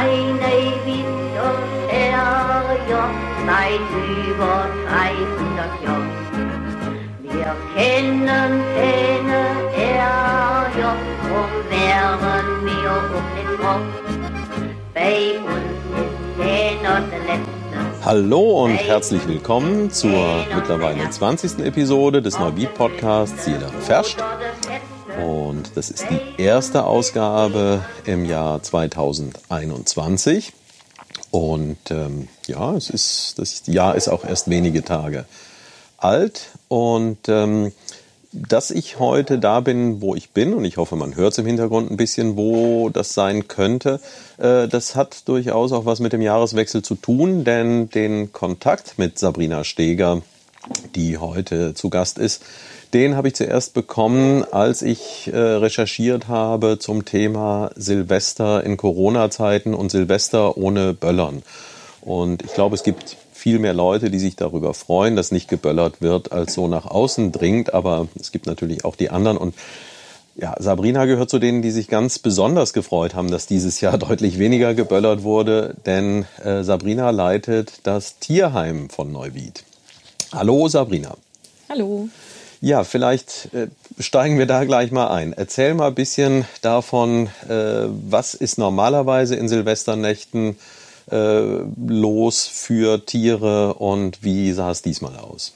eine Winter Terrier seit über 300 Jahren. Wir kennen keine Ärger, drum wären wir auch nicht froh. Bei uns ist keiner der Letzte. Hallo und herzlich willkommen zur mittlerweile 20. Episode des Neubeat Podcasts Jeder Ferscht. Und das ist die erste Ausgabe im Jahr 2021. Und ähm, ja, es ist, das Jahr ist auch erst wenige Tage alt. Und ähm, dass ich heute da bin, wo ich bin, und ich hoffe, man hört es im Hintergrund ein bisschen, wo das sein könnte, äh, das hat durchaus auch was mit dem Jahreswechsel zu tun, denn den Kontakt mit Sabrina Steger, die heute zu Gast ist, den habe ich zuerst bekommen, als ich äh, recherchiert habe zum Thema Silvester in Corona-Zeiten und Silvester ohne Böllern. Und ich glaube, es gibt viel mehr Leute, die sich darüber freuen, dass nicht geböllert wird, als so nach außen dringt. Aber es gibt natürlich auch die anderen. Und ja, Sabrina gehört zu denen, die sich ganz besonders gefreut haben, dass dieses Jahr deutlich weniger geböllert wurde, denn äh, Sabrina leitet das Tierheim von Neuwied. Hallo Sabrina. Hallo. Ja, vielleicht äh, steigen wir da gleich mal ein. Erzähl mal ein bisschen davon, äh, was ist normalerweise in Silvesternächten äh, los für Tiere und wie sah es diesmal aus?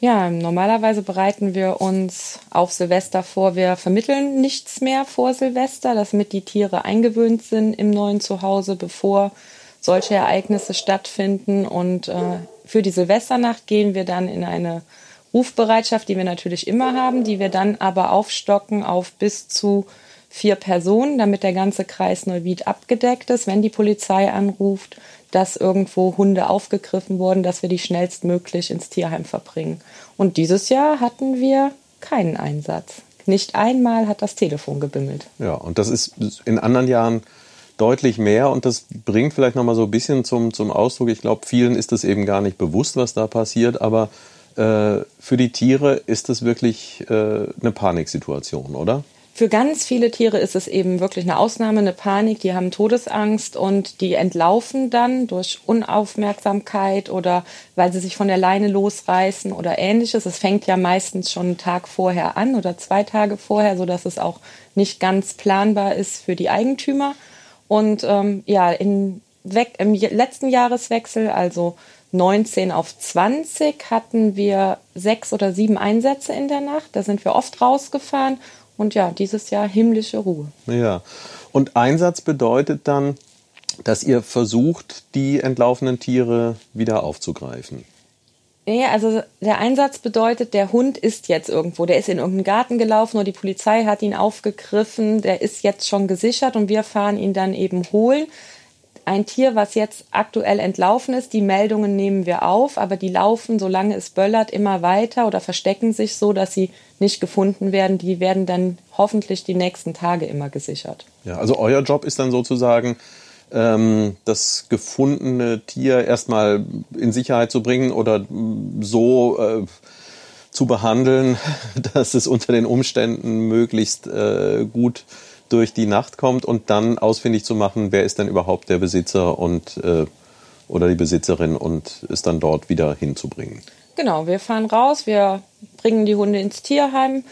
Ja, normalerweise bereiten wir uns auf Silvester vor. Wir vermitteln nichts mehr vor Silvester, damit die Tiere eingewöhnt sind im neuen Zuhause, bevor solche Ereignisse stattfinden. Und äh, für die Silvesternacht gehen wir dann in eine Rufbereitschaft, die wir natürlich immer haben, die wir dann aber aufstocken auf bis zu vier Personen, damit der ganze Kreis Neuwied abgedeckt ist, wenn die Polizei anruft, dass irgendwo Hunde aufgegriffen wurden, dass wir die schnellstmöglich ins Tierheim verbringen. Und dieses Jahr hatten wir keinen Einsatz. Nicht einmal hat das Telefon gebimmelt. Ja, und das ist in anderen Jahren deutlich mehr und das bringt vielleicht noch mal so ein bisschen zum, zum Ausdruck. Ich glaube, vielen ist es eben gar nicht bewusst, was da passiert, aber für die Tiere ist es wirklich äh, eine Paniksituation, oder? Für ganz viele Tiere ist es eben wirklich eine Ausnahme, eine Panik. Die haben Todesangst und die entlaufen dann durch Unaufmerksamkeit oder weil sie sich von der Leine losreißen oder ähnliches. Es fängt ja meistens schon einen Tag vorher an oder zwei Tage vorher, so dass es auch nicht ganz planbar ist für die Eigentümer. Und ähm, ja, in, im letzten Jahreswechsel, also 19 auf 20, hatten wir sechs oder sieben Einsätze in der Nacht. Da sind wir oft rausgefahren und ja, dieses Jahr himmlische Ruhe. Ja, und Einsatz bedeutet dann, dass ihr versucht, die entlaufenen Tiere wieder aufzugreifen. Nee, also der Einsatz bedeutet, der Hund ist jetzt irgendwo. Der ist in irgendeinen Garten gelaufen oder die Polizei hat ihn aufgegriffen. Der ist jetzt schon gesichert und wir fahren ihn dann eben holen ein Tier, was jetzt aktuell entlaufen ist, die Meldungen nehmen wir auf, aber die laufen, solange es böllert, immer weiter oder verstecken sich so, dass sie nicht gefunden werden. Die werden dann hoffentlich die nächsten Tage immer gesichert. Ja, also euer Job ist dann sozusagen, ähm, das gefundene Tier erstmal in Sicherheit zu bringen oder so äh, zu behandeln, dass es unter den Umständen möglichst äh, gut durch die Nacht kommt und dann ausfindig zu machen, wer ist denn überhaupt der Besitzer und äh, oder die Besitzerin und es dann dort wieder hinzubringen. Genau, wir fahren raus, wir bringen die Hunde ins Tierheim,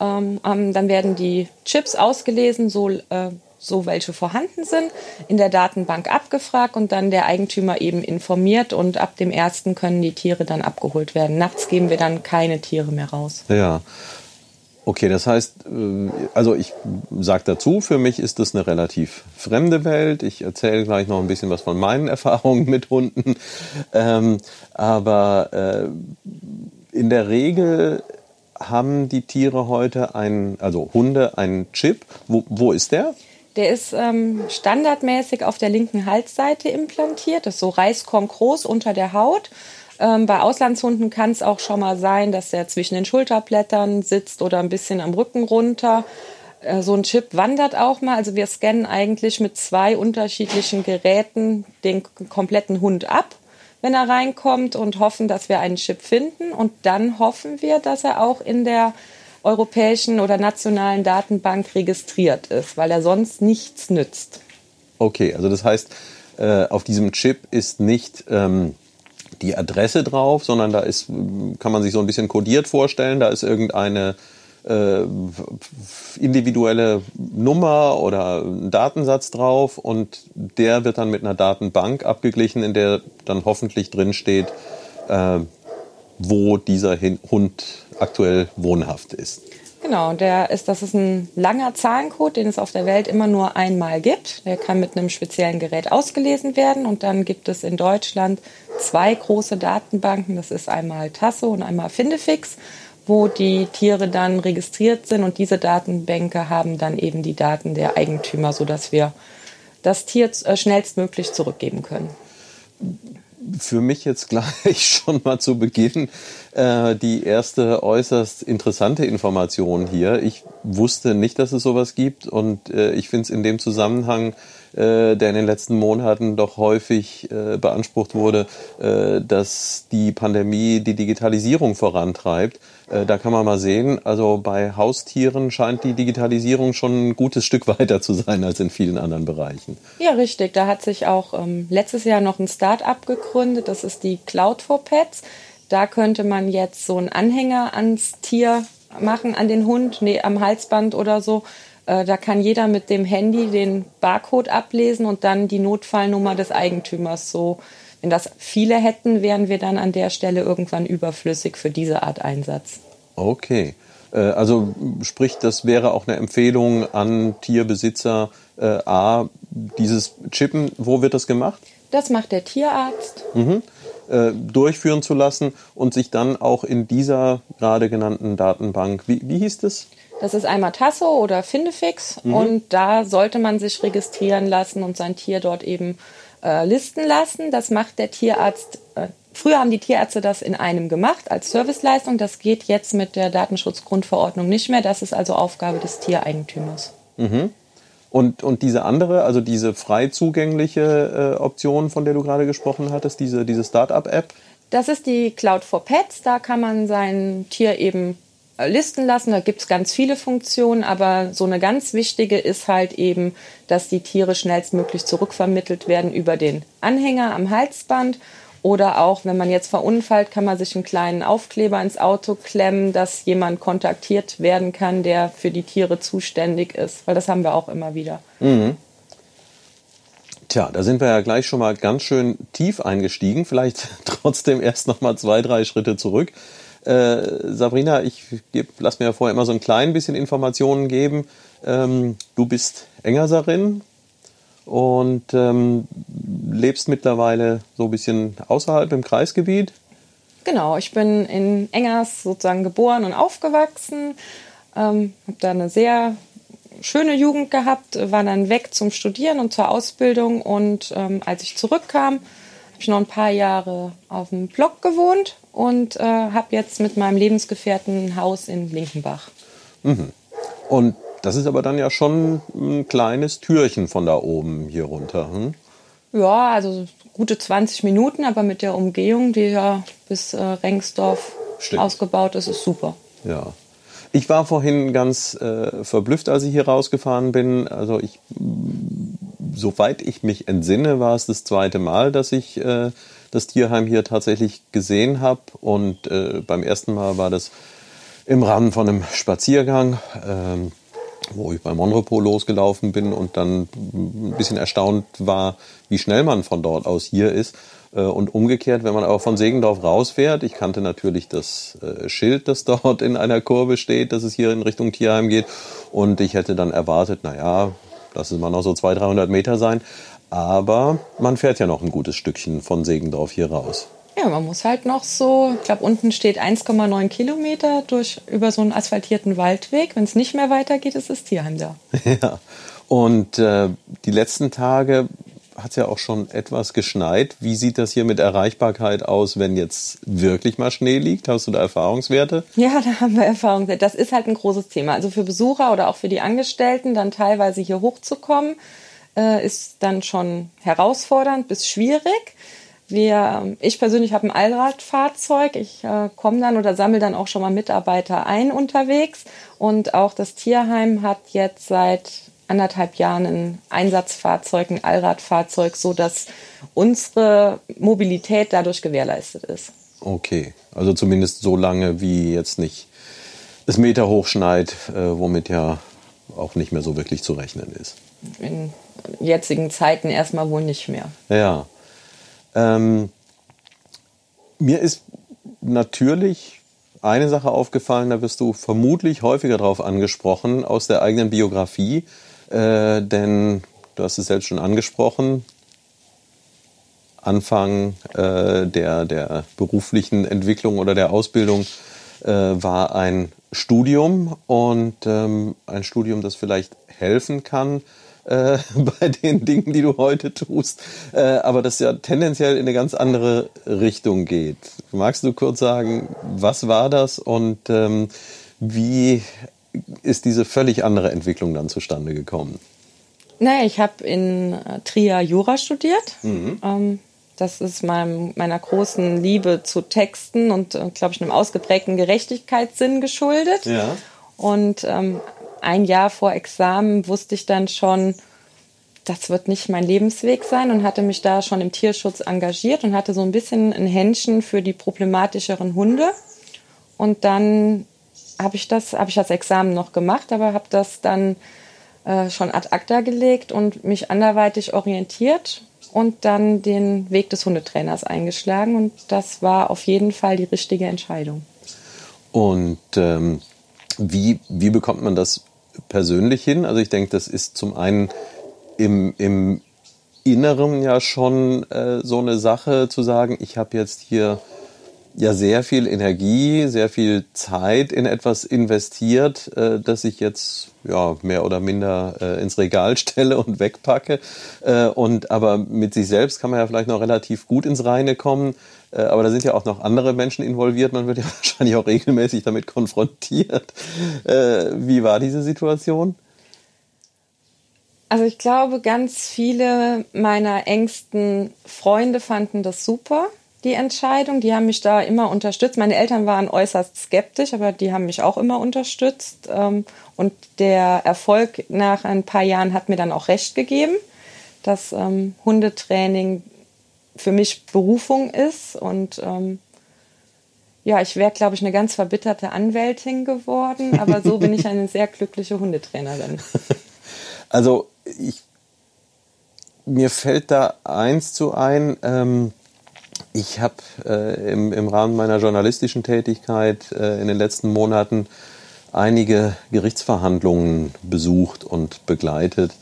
ähm, dann werden die Chips ausgelesen, so, äh, so welche vorhanden sind, in der Datenbank abgefragt und dann der Eigentümer eben informiert und ab dem ersten können die Tiere dann abgeholt werden. Nachts geben wir dann keine Tiere mehr raus. Ja. Okay, das heißt, äh, also ich sage dazu, für mich ist das eine relativ fremde Welt. Ich erzähle gleich noch ein bisschen was von meinen Erfahrungen mit Hunden. Ähm, aber äh, in der Regel haben die Tiere heute einen, also Hunde einen Chip. Wo, wo ist der? Der ist ähm, standardmäßig auf der linken Halsseite implantiert. Das ist so Reiskorn groß unter der Haut. Ähm, bei Auslandshunden kann es auch schon mal sein, dass er zwischen den Schulterblättern sitzt oder ein bisschen am Rücken runter. Äh, so ein Chip wandert auch mal. Also wir scannen eigentlich mit zwei unterschiedlichen Geräten den kompletten Hund ab, wenn er reinkommt und hoffen, dass wir einen Chip finden. Und dann hoffen wir, dass er auch in der europäischen oder nationalen Datenbank registriert ist, weil er sonst nichts nützt. Okay, also das heißt, äh, auf diesem Chip ist nicht ähm, die Adresse drauf, sondern da ist, kann man sich so ein bisschen kodiert vorstellen, da ist irgendeine äh, individuelle Nummer oder Datensatz drauf und der wird dann mit einer Datenbank abgeglichen, in der dann hoffentlich drin steht, äh, wo dieser Hund aktuell wohnhaft ist. Genau, der ist, das ist ein langer Zahlencode, den es auf der Welt immer nur einmal gibt. Der kann mit einem speziellen Gerät ausgelesen werden und dann gibt es in Deutschland zwei große Datenbanken. Das ist einmal Tasso und einmal Findefix, wo die Tiere dann registriert sind und diese Datenbänke haben dann eben die Daten der Eigentümer, sodass wir das Tier äh, schnellstmöglich zurückgeben können für mich jetzt gleich schon mal zu Beginn äh, die erste äußerst interessante Information hier. Ich wusste nicht, dass es sowas gibt und äh, ich finde es in dem Zusammenhang äh, der in den letzten Monaten doch häufig äh, beansprucht wurde, äh, dass die Pandemie die Digitalisierung vorantreibt. Äh, da kann man mal sehen, also bei Haustieren scheint die Digitalisierung schon ein gutes Stück weiter zu sein als in vielen anderen Bereichen. Ja, richtig. Da hat sich auch ähm, letztes Jahr noch ein Start-up gegründet. Das ist die Cloud for Pets. Da könnte man jetzt so einen Anhänger ans Tier machen, an den Hund, nee, am Halsband oder so da kann jeder mit dem Handy den Barcode ablesen und dann die Notfallnummer des Eigentümers. So, wenn das viele hätten, wären wir dann an der Stelle irgendwann überflüssig für diese Art Einsatz. Okay. Äh, also sprich, das wäre auch eine Empfehlung an Tierbesitzer, äh, A, dieses Chippen, wo wird das gemacht? Das macht der Tierarzt. Mhm. Äh, durchführen zu lassen und sich dann auch in dieser gerade genannten Datenbank, wie, wie hieß das? Das ist einmal Tasso oder Findefix mhm. und da sollte man sich registrieren lassen und sein Tier dort eben äh, listen lassen. Das macht der Tierarzt. Äh, früher haben die Tierärzte das in einem gemacht als Serviceleistung. Das geht jetzt mit der Datenschutzgrundverordnung nicht mehr. Das ist also Aufgabe des Tiereigentümers. Mhm. Und, und diese andere, also diese frei zugängliche äh, Option, von der du gerade gesprochen hattest, diese, diese Startup-App? Das ist die Cloud for Pets. Da kann man sein Tier eben listen lassen. Da gibt es ganz viele Funktionen, aber so eine ganz wichtige ist halt eben, dass die Tiere schnellstmöglich zurückvermittelt werden über den Anhänger am Halsband. Oder auch, wenn man jetzt verunfallt, kann man sich einen kleinen Aufkleber ins Auto klemmen, dass jemand kontaktiert werden kann, der für die Tiere zuständig ist. Weil das haben wir auch immer wieder. Mhm. Tja, da sind wir ja gleich schon mal ganz schön tief eingestiegen. Vielleicht trotzdem erst noch mal zwei, drei Schritte zurück. Äh, Sabrina, ich geb, lass mir ja vorher immer so ein klein bisschen Informationen geben. Ähm, du bist Engerserin und ähm, lebst mittlerweile so ein bisschen außerhalb im Kreisgebiet. Genau, ich bin in Engers sozusagen geboren und aufgewachsen, ähm, habe da eine sehr schöne Jugend gehabt, war dann weg zum Studieren und zur Ausbildung und ähm, als ich zurückkam, habe ich noch ein paar Jahre auf dem Block gewohnt und äh, habe jetzt mit meinem Lebensgefährten ein Haus in Linkenbach. Mhm. Und das ist aber dann ja schon ein kleines Türchen von da oben hier runter. Hm? Ja, also gute 20 Minuten, aber mit der Umgehung, die ja bis äh, Rengsdorf Stimmt. ausgebaut ist, ist super. Ja. Ich war vorhin ganz äh, verblüfft, als ich hier rausgefahren bin. Also ich, soweit ich mich entsinne, war es das zweite Mal, dass ich äh, das Tierheim hier tatsächlich gesehen habe. Und äh, beim ersten Mal war das im Rahmen von einem Spaziergang, ähm, wo ich beim Monrepo losgelaufen bin und dann ein bisschen erstaunt war, wie schnell man von dort aus hier ist. Äh, und umgekehrt, wenn man aber von Segendorf rausfährt, ich kannte natürlich das äh, Schild, das dort in einer Kurve steht, dass es hier in Richtung Tierheim geht. Und ich hätte dann erwartet, naja, lass es mal noch so 200, 300 Meter sein. Aber man fährt ja noch ein gutes Stückchen von Segendorf hier raus. Ja, man muss halt noch so, ich glaube, unten steht 1,9 Kilometer durch, über so einen asphaltierten Waldweg. Wenn es nicht mehr weitergeht, ist das Tierheim da. Ja, und äh, die letzten Tage hat es ja auch schon etwas geschneit. Wie sieht das hier mit Erreichbarkeit aus, wenn jetzt wirklich mal Schnee liegt? Hast du da Erfahrungswerte? Ja, da haben wir Erfahrungswerte. Das ist halt ein großes Thema. Also für Besucher oder auch für die Angestellten, dann teilweise hier hochzukommen äh, ist dann schon herausfordernd bis schwierig. Wir, ich persönlich habe ein Allradfahrzeug. Ich äh, komme dann oder sammle dann auch schon mal Mitarbeiter ein unterwegs. Und auch das Tierheim hat jetzt seit anderthalb Jahren ein Einsatzfahrzeug, ein Allradfahrzeug, so dass unsere Mobilität dadurch gewährleistet ist. Okay, also zumindest so lange, wie jetzt nicht es Meter hochschneit, äh, womit ja auch nicht mehr so wirklich zu rechnen ist. In jetzigen Zeiten erstmal wohl nicht mehr. Ja. Ähm, mir ist natürlich eine Sache aufgefallen, da wirst du vermutlich häufiger darauf angesprochen, aus der eigenen Biografie. Äh, denn du hast es selbst schon angesprochen, Anfang äh, der, der beruflichen Entwicklung oder der Ausbildung äh, war ein Studium und ähm, ein Studium, das vielleicht helfen kann äh, bei den Dingen, die du heute tust, äh, aber das ja tendenziell in eine ganz andere Richtung geht. Magst du kurz sagen, was war das und ähm, wie ist diese völlig andere Entwicklung dann zustande gekommen? Naja, ich habe in äh, Trier Jura studiert. Mhm. Ähm, das ist meinem, meiner großen Liebe zu Texten und, äh, glaube ich, einem ausgeprägten Gerechtigkeitssinn geschuldet. Ja. Und ähm, ein Jahr vor Examen wusste ich dann schon, das wird nicht mein Lebensweg sein und hatte mich da schon im Tierschutz engagiert und hatte so ein bisschen ein Händchen für die problematischeren Hunde. Und dann habe ich das, habe ich das Examen noch gemacht, aber habe das dann äh, schon ad acta gelegt und mich anderweitig orientiert und dann den Weg des Hundetrainers eingeschlagen. Und das war auf jeden Fall die richtige Entscheidung. Und ähm, wie, wie bekommt man das persönlich hin? Also ich denke, das ist zum einen im, im Inneren ja schon äh, so eine Sache zu sagen, ich habe jetzt hier ja sehr viel Energie, sehr viel Zeit in etwas investiert, äh, das ich jetzt ja mehr oder minder äh, ins Regal stelle und wegpacke. Äh, und aber mit sich selbst kann man ja vielleicht noch relativ gut ins Reine kommen. Äh, aber da sind ja auch noch andere Menschen involviert. Man wird ja wahrscheinlich auch regelmäßig damit konfrontiert. Äh, wie war diese Situation? Also ich glaube, ganz viele meiner engsten Freunde fanden das super die Entscheidung. Die haben mich da immer unterstützt. Meine Eltern waren äußerst skeptisch, aber die haben mich auch immer unterstützt. Ähm, und der Erfolg nach ein paar Jahren hat mir dann auch recht gegeben, dass ähm, Hundetraining für mich Berufung ist. Und ähm, ja, ich wäre, glaube ich, eine ganz verbitterte Anwältin geworden, aber so bin ich eine sehr glückliche Hundetrainerin. Also ich, mir fällt da eins zu ein. Ich habe äh, im, im Rahmen meiner journalistischen Tätigkeit äh, in den letzten Monaten einige Gerichtsverhandlungen besucht und begleitet.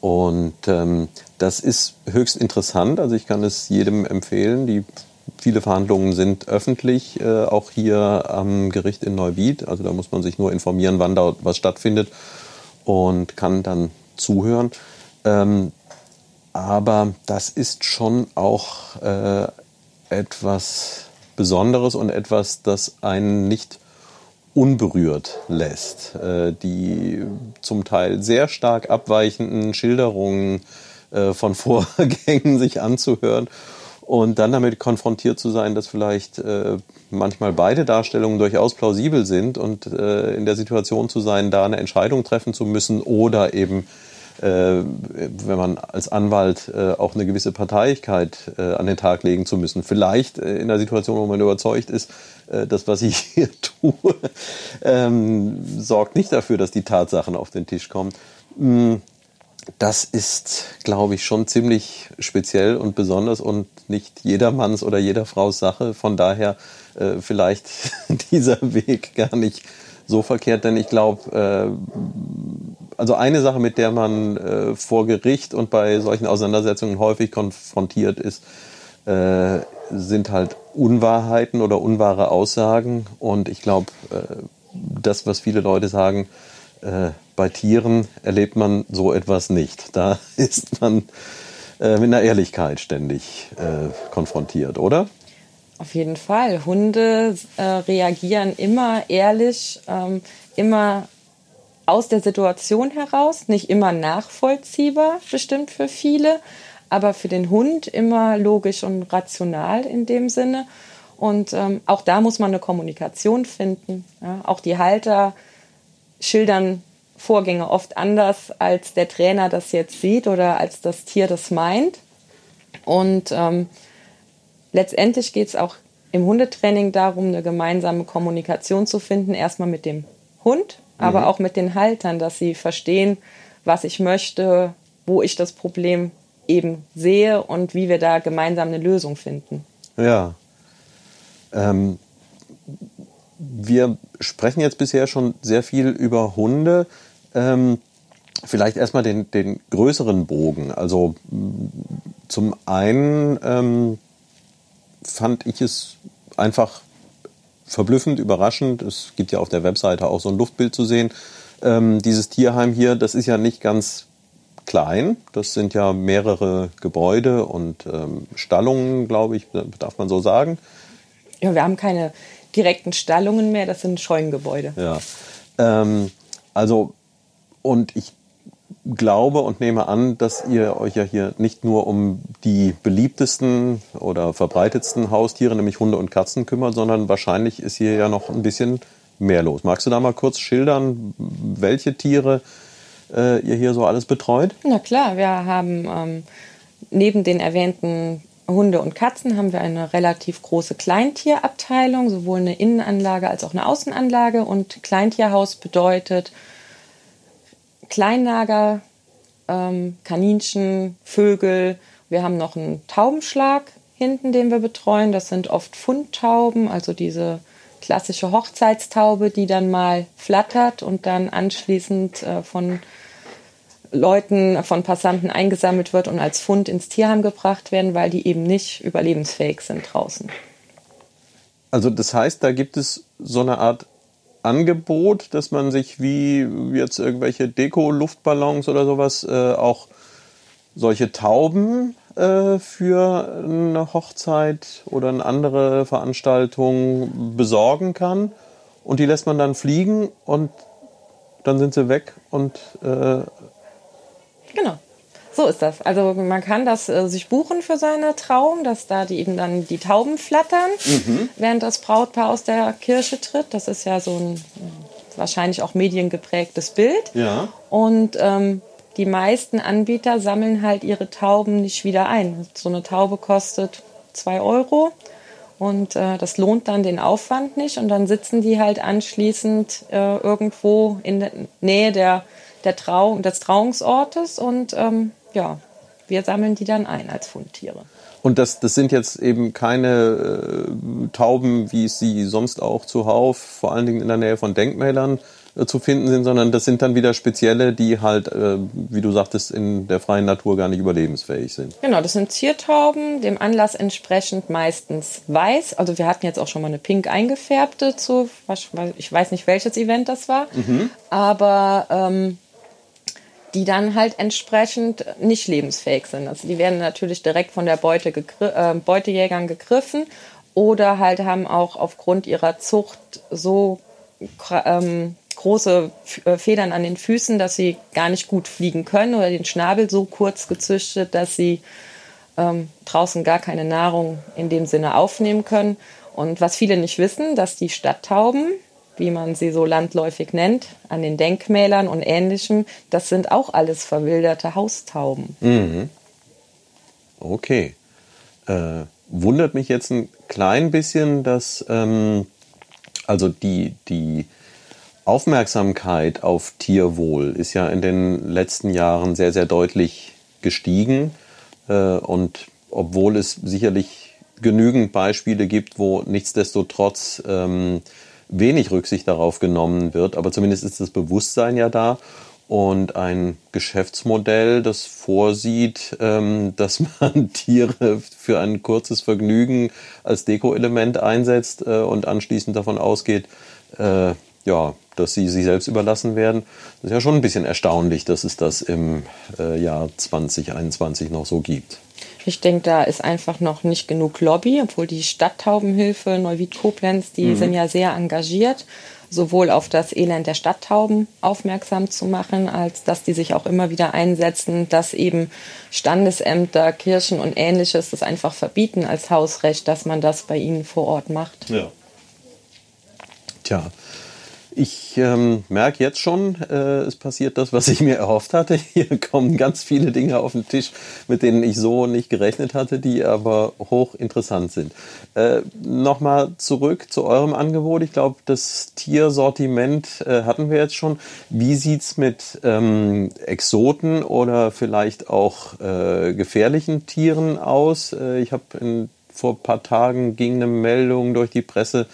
Und ähm, das ist höchst interessant. Also ich kann es jedem empfehlen. Die viele Verhandlungen sind öffentlich, äh, auch hier am Gericht in Neuwied. Also da muss man sich nur informieren, wann da was stattfindet und kann dann zuhören. Ähm, aber das ist schon auch äh, etwas Besonderes und etwas, das einen nicht unberührt lässt. Äh, die zum Teil sehr stark abweichenden Schilderungen äh, von Vorgängen sich anzuhören und dann damit konfrontiert zu sein, dass vielleicht äh, manchmal beide Darstellungen durchaus plausibel sind und in der Situation zu sein, da eine Entscheidung treffen zu müssen oder eben wenn man als Anwalt äh, auch eine gewisse Parteiigkeit äh, an den Tag legen zu müssen. Vielleicht in der Situation, wo man überzeugt ist, das, was ich hier tue, ähm, sorgt nicht dafür, dass die Tatsachen auf den Tisch kommen. Mm, das ist, glaube ich, schon ziemlich speziell und besonders und nicht jedermanns oder jeder Fraus Sache. Von daher äh, vielleicht dieser Weg gar nicht so verkehrt, denn ich glaube, äh, also eine Sache, mit der man äh, vor Gericht und bei solchen Auseinandersetzungen häufig konfrontiert ist, äh, sind halt Unwahrheiten oder unwahre Aussagen. Und ich glaube, äh, das, was viele Leute sagen, äh, bei Tieren erlebt man so etwas nicht. Da ist man äh, mit einer Ehrlichkeit ständig konfrontiert, oder? Auf jeden Fall. Hunde reagieren immer ehrlich, ähm, immer aus der Situation heraus, nicht immer nachvollziehbar, bestimmt für viele, aber für den Hund immer logisch und rational in dem Sinne. Und ähm, auch da muss man eine Kommunikation finden. Ja? Auch die Halter schildern Vorgänge oft anders, als der Trainer das jetzt sieht oder als das Tier das meint. Und ähm, letztendlich geht es auch im Hundetraining darum, eine gemeinsame Kommunikation zu finden, erstmal mit dem Hund, aber mhm. auch mit den Haltern, dass sie verstehen, was ich möchte, wo ich das Problem eben sehe und wie wir da gemeinsam eine Lösung finden. Ja. Ähm, wir sprechen jetzt bisher schon sehr viel über Hunde. Ähm, vielleicht erstmal den, den größeren Bogen. Also zum einen ähm, fand ich es einfach verblüffend, überraschend. Es gibt ja auf der Webseite auch so ein Luftbild zu sehen. Ähm, dieses Tierheim hier, das ist ja nicht ganz klein. Das sind ja mehrere Gebäude und ähm, Stallungen, glaube ich, darf man so sagen. Ja, wir haben keine direkten Stallungen mehr, das sind Scheunengebäude. Ja. Ähm, also, und ich glaube und nehme an, dass ihr euch ja hier nicht nur um die beliebtesten oder verbreitetsten Haustiere, nämlich Hunde und Katzen, kümmert, sondern wahrscheinlich ist hier ja noch ein bisschen mehr los. Magst du da mal kurz schildern, welche Tiere äh, ihr hier so alles betreut? Na klar, wir haben ähm, neben den erwähnten Hunde und Katzen haben wir eine relativ große Kleintierabteilung, sowohl eine Innenanlage als auch eine Außenanlage. Und Kleintierhaus bedeutet Kleinlager, ähm, Kaninchen, Vögel. Wir haben noch einen Taubenschlag hinten, den wir betreuen. Das sind oft Fundtauben, also diese klassische Hochzeitstaube, die dann mal flattert und dann anschließend äh, von Leuten, von Passanten eingesammelt wird und als Fund ins Tierheim gebracht werden, weil die eben nicht überlebensfähig sind draußen. Also das heißt, da gibt es so eine Art Angebot, dass man sich wie jetzt irgendwelche Deko-Luftballons oder sowas äh, auch solche Tauben äh, für eine Hochzeit oder eine andere Veranstaltung besorgen kann. Und die lässt man dann fliegen und dann sind sie weg und äh, Genau. So ist das. Also man kann das äh, sich buchen für seine Trauung, dass da die eben dann die Tauben flattern, mhm. während das Brautpaar aus der Kirche tritt. Das ist ja so ein wahrscheinlich auch mediengeprägtes Bild. Ja. Und ähm, die meisten Anbieter sammeln halt ihre Tauben nicht wieder ein. So eine Taube kostet zwei Euro und äh, das lohnt dann den Aufwand nicht. Und dann sitzen die halt anschließend äh, irgendwo in der Nähe der der Trau des Trauungsortes und ähm, ja, wir sammeln die dann ein als Fundtiere. Und das, das sind jetzt eben keine äh, Tauben, wie es sie sonst auch zuhauf, vor allen Dingen in der Nähe von Denkmälern äh, zu finden sind, sondern das sind dann wieder spezielle, die halt, äh, wie du sagtest, in der freien Natur gar nicht überlebensfähig sind. Genau, das sind Ziertauben, dem Anlass entsprechend meistens weiß. Also wir hatten jetzt auch schon mal eine pink eingefärbte zu, ich weiß nicht welches Event das war, mhm. aber ähm, die dann halt entsprechend nicht lebensfähig sind. Also die werden natürlich direkt von der Beute gegr äh, Beutejägern gegriffen oder halt haben auch aufgrund ihrer Zucht so ähm, große äh, Federn an den Füßen, dass sie gar nicht gut fliegen können oder den Schnabel so kurz gezüchtet, dass sie ähm, draußen gar keine Nahrung in dem Sinne aufnehmen können. Und was viele nicht wissen, dass die Stadttauben wie man sie so landläufig nennt, an den Denkmälern und ähnlichem, das sind auch alles verwilderte Haustauben. Mhm. Okay. Äh, wundert mich jetzt ein klein bisschen, dass ähm, also die, die Aufmerksamkeit auf Tierwohl ist ja in den letzten Jahren sehr, sehr deutlich gestiegen. Äh, und obwohl es sicherlich genügend Beispiele gibt, wo nichtsdestotrotz ähm, wenig Rücksicht darauf genommen wird, aber zumindest ist das Bewusstsein ja da und ein Geschäftsmodell, das vorsieht, ähm, dass man Tiere für ein kurzes Vergnügen als Deko-Element einsetzt äh, und anschließend davon ausgeht, äh, ja, dass sie sich selbst überlassen werden. Das ist ja schon ein bisschen erstaunlich, dass es das im äh, Jahr 2021 noch so gibt. Ich denke, da ist einfach noch nicht genug Lobby, obwohl die Stadttaubenhilfe Neuwied-Koblenz, die mhm. sind ja sehr engagiert, sowohl auf das Elend der Stadttauben aufmerksam zu machen, als dass die sich auch immer wieder einsetzen, dass eben Standesämter, Kirchen und ähnliches das einfach verbieten als Hausrecht, dass man das bei ihnen vor Ort macht. Ja. Tja, Ich ähm, merke jetzt schon, äh, es passiert das, was ich mir erhofft hatte. Hier kommen ganz viele Dinge auf den Tisch, mit denen ich so nicht gerechnet hatte, die aber hochinteressant sind. Äh, Nochmal zurück zu eurem Angebot. Ich glaube, das Tiersortiment äh, hatten wir jetzt schon. Wie sieht's mit ähm, Exoten oder vielleicht auch äh, gefährlichen Tieren aus? Äh, ich habe vor ein paar Tagen ging eine Meldung durch die Presse,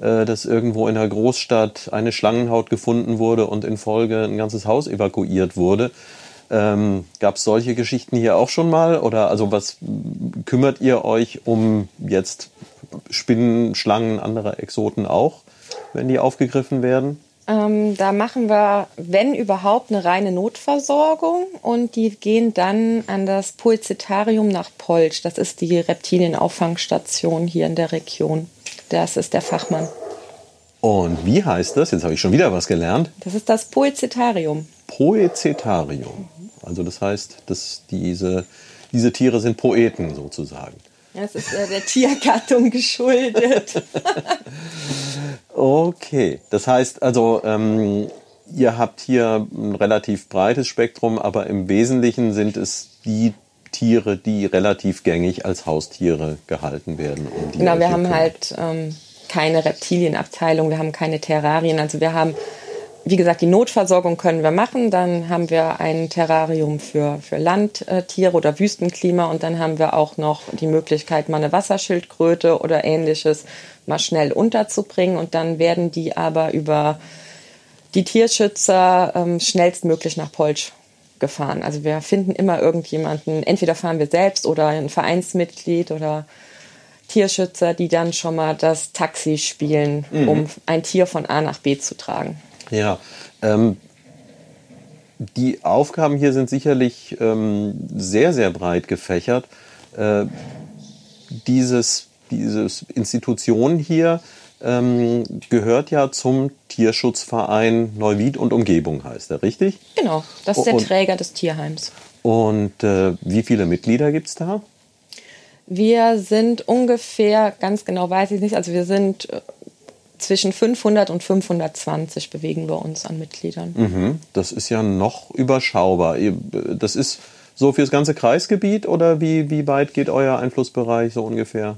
äh, dass irgendwo in einer Großstadt eine Schlangenhaut gefunden wurde und in Folge ein ganzes Haus evakuiert wurde. Ähm, Gab es solche Geschichten hier auch schon mal? Oder also was kümmert ihr euch um jetzt Spinnen, Schlangen, andere Exoten auch, wenn die aufgegriffen werden? Ähm, da machen wir, wenn überhaupt, eine reine Notversorgung und die gehen dann an das Pulsitarium nach Polch. Das ist die Reptilienauffangstation hier in der Region. Das ist der Fachmann. Und wie heißt das? Jetzt habe ich schon wieder was gelernt. Das ist das Poecetarium. Poecetarium. Also das heißt, dass diese, diese Tiere sind Poeten sozusagen. Das ist äh, der Tiergattung geschuldet. okay, das heißt also, ähm, ihr habt hier ein relativ breites Spektrum, aber im Wesentlichen sind es die Tiere, die relativ gängig als Haustiere gehalten werden. Um genau, wir haben können. halt ähm, keine Reptilienabteilung, wir haben keine Terrarien. Also wir haben, wie gesagt, die Notversorgung können wir machen. Dann haben wir ein Terrarium für, für Landtiere oder Wüstenklima und dann haben wir auch noch die Möglichkeit, mal eine Wasserschildkröte oder ähnliches mal schnell unterzubringen. Und dann werden die aber über die Tierschützer ähm, schnellstmöglich nach Polsch gefahren. Also wir finden immer irgendjemanden, entweder fahren wir selbst oder ein Vereinsmitglied oder Tierschützer, die dann schon mal das Taxi spielen, mhm. um ein Tier von A nach B zu tragen. Ja, ähm, die Aufgaben hier sind sicherlich ähm, sehr, sehr breit gefächert. Äh, dieses, dieses Institution hier ähm, gehört ja zum Tierschutzverein Neuwied und Umgebung, heißt er, richtig? Genau, das ist der und, Träger des Tierheims. Und äh, wie viele Mitglieder gibt es da? Wir sind ungefähr, ganz genau weiß ich nicht, also wir sind äh, zwischen 500 und 520 bewegen wir uns an Mitgliedern. Mhm, das ist ja noch überschaubar. Das ist so für das ganze Kreisgebiet oder wie, wie weit geht euer Einflussbereich so ungefähr?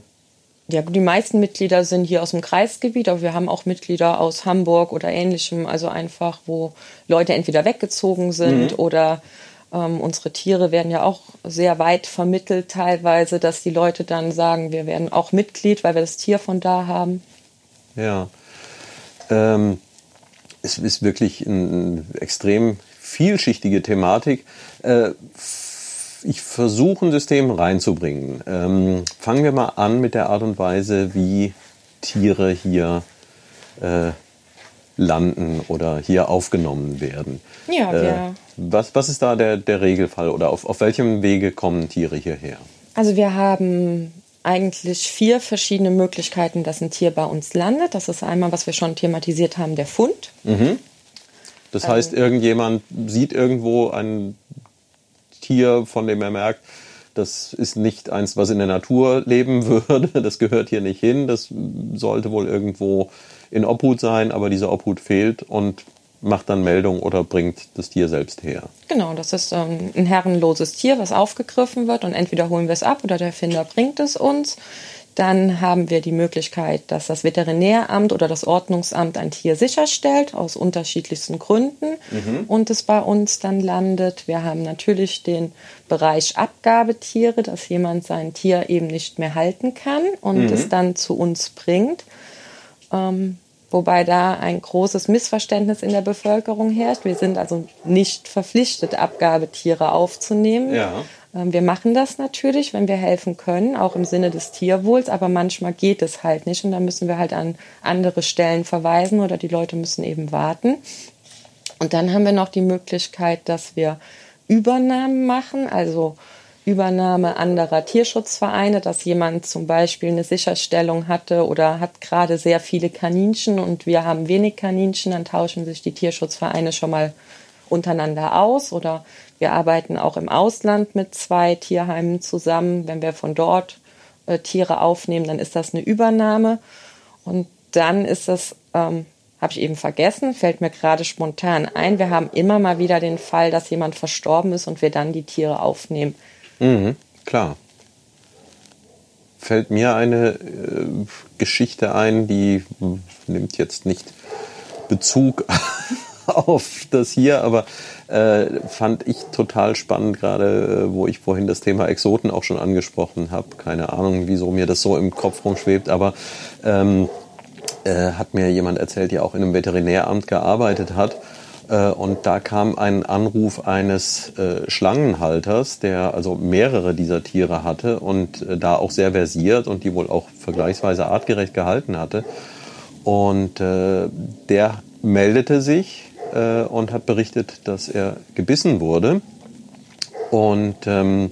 Ja, die meisten Mitglieder sind hier aus dem Kreisgebiet, aber wir haben auch Mitglieder aus Hamburg oder ähnlichem, also einfach, wo Leute entweder weggezogen sind mhm. oder ähm, unsere Tiere werden ja auch sehr weit vermittelt teilweise, dass die Leute dann sagen, wir werden auch Mitglied, weil wir das Tier von da haben. Ja. Ähm, es ist wirklich eine extrem vielschichtige Thematik. Äh, ich versuche ein System reinzubringen. Ähm, fangen wir mal an mit der Art und Weise, wie Tiere hier äh, landen oder hier aufgenommen werden. Ja, äh, wir was, was ist da der, der Regelfall oder auf, auf welchem Wege kommen Tiere hierher? Also wir haben eigentlich vier verschiedene Möglichkeiten, dass ein Tier bei uns landet. Das ist einmal, was wir schon thematisiert haben, der Fund. Mhm. Das heißt, ähm, irgendjemand sieht irgendwo ein Tier, von dem er merkt, das ist nicht eins, was in der Natur leben würde. Das gehört hier nicht hin. Das sollte wohl irgendwo in Obhut sein, aber diese Obhut fehlt und macht dann Meldung oder bringt das Tier selbst her. Genau, das ist ähm, ein herrenloses Tier, was aufgegriffen wird und entweder holen wir es ab oder der Finder bringt es uns. Dann haben wir die Möglichkeit, dass das Veterinäramt oder das Ordnungsamt ein Tier sicherstellt, aus unterschiedlichsten Gründen, mhm. und es bei uns dann landet. Wir haben natürlich den Bereich Abgabetiere, dass jemand sein Tier eben nicht mehr halten kann und mhm. es dann zu uns bringt. Ähm, wobei da ein großes Missverständnis in der Bevölkerung herrscht. Wir sind also nicht verpflichtet, Abgabetiere aufzunehmen. Ja. Ähm, wir machen das natürlich, wenn wir helfen können, auch im Sinne des Tierwohls, aber manchmal geht es halt nicht und dann müssen wir halt an andere Stellen verweisen oder die Leute müssen eben warten. Und dann haben wir noch die Möglichkeit, dass wir Übernahmen machen, also Übernahme anderer Tierschutzvereine, dass jemand zum Beispiel eine Sicherstellung hatte oder hat gerade sehr viele Kaninchen und wir haben wenig Kaninchen, dann tauschen sich die Tierschutzvereine schon mal untereinander aus oder wir arbeiten auch im Ausland mit zwei Tierheimen zusammen. Wenn wir von dort äh, Tiere aufnehmen, dann ist das eine Übernahme. Und dann ist das ähm, habe ich eben vergessen, fällt mir gerade spontan ein. Wir haben immer mal wieder den Fall, dass jemand verstorben ist und wir dann die Tiere aufnehmen. Mhm, klar. Fällt mir eine äh, Geschichte ein, die nimmt jetzt nicht Bezug auf das hier, aber äh, fand ich total spannend, gerade äh, wo ich vorhin das Thema Exoten auch schon angesprochen habe. Keine Ahnung, wieso mir das so im Kopf rumschwebt, aber ähm, äh, hat mir jemand erzählt, der auch in einem Veterinäramt gearbeitet hat. Äh, und da kam ein Anruf eines äh, Schlangenhalters, der also mehrere dieser Tiere hatte und äh, da auch sehr versiert und die wohl auch vergleichsweise artgerecht gehalten hatte. Und äh, der meldete sich äh, und hat berichtet, dass er gebissen wurde. Und ähm,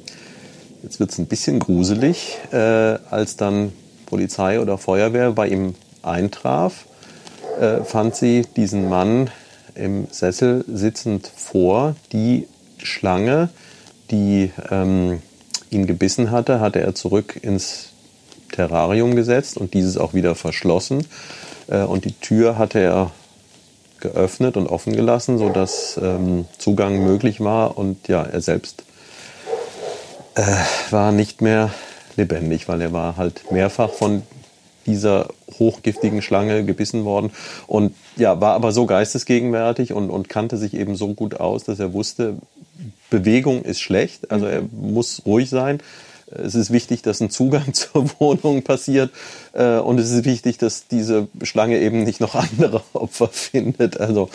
jetzt wird es ein bisschen gruselig, äh, als dann Polizei oder Feuerwehr bei ihm eintraf, äh, fand sie diesen Mann im Sessel sitzend vor. Die Schlange, die ähm, ihn gebissen hatte, hatte er zurück ins Terrarium gesetzt und dieses auch wieder verschlossen. Äh, und die Tür hatte er geöffnet und offen gelassen, sodass ähm, Zugang möglich war. Und ja, er selbst äh, war nicht mehr lebendig, weil er war halt mehrfach von dieser hochgiftigen Schlange gebissen worden und ja, war aber so geistesgegenwärtig und, und kannte sich eben so gut aus, dass er wusste, Bewegung ist schlecht, also er muss ruhig sein. Es ist wichtig, dass ein Zugang zur Wohnung passiert äh, und es ist wichtig, dass diese Schlange eben nicht noch andere Opfer findet. Also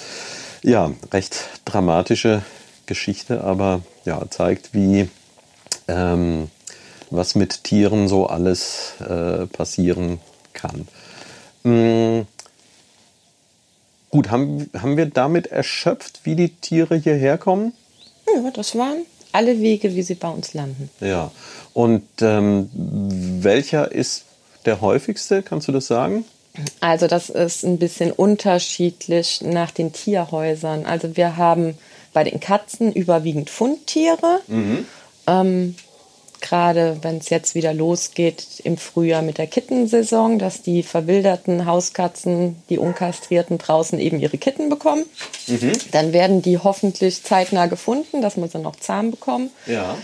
ja, recht dramatische Geschichte, aber ja, zeigt, wie ähm, was mit Tieren so alles äh, passieren kann. Mhm. Gut, haben, haben wir damit erschöpft, wie die Tiere hierher kommen? Ja, das waren alle Wege, wie sie bei uns landen. Ja. Und ähm, welcher ist der häufigste? Kannst du das sagen? Also das ist ein bisschen unterschiedlich nach den Tierhäusern. Also wir haben bei den Katzen überwiegend Fundtiere. Mhm. Ähm, Gerade wenn es jetzt wieder losgeht im Frühjahr mit der Kittensaison, dass die verwilderten Hauskatzen, die unkastrierten draußen eben ihre Kitten bekommen. Mhm. Dann werden die hoffentlich zeitnah gefunden, dass man sie noch zahm bekommen. Ja.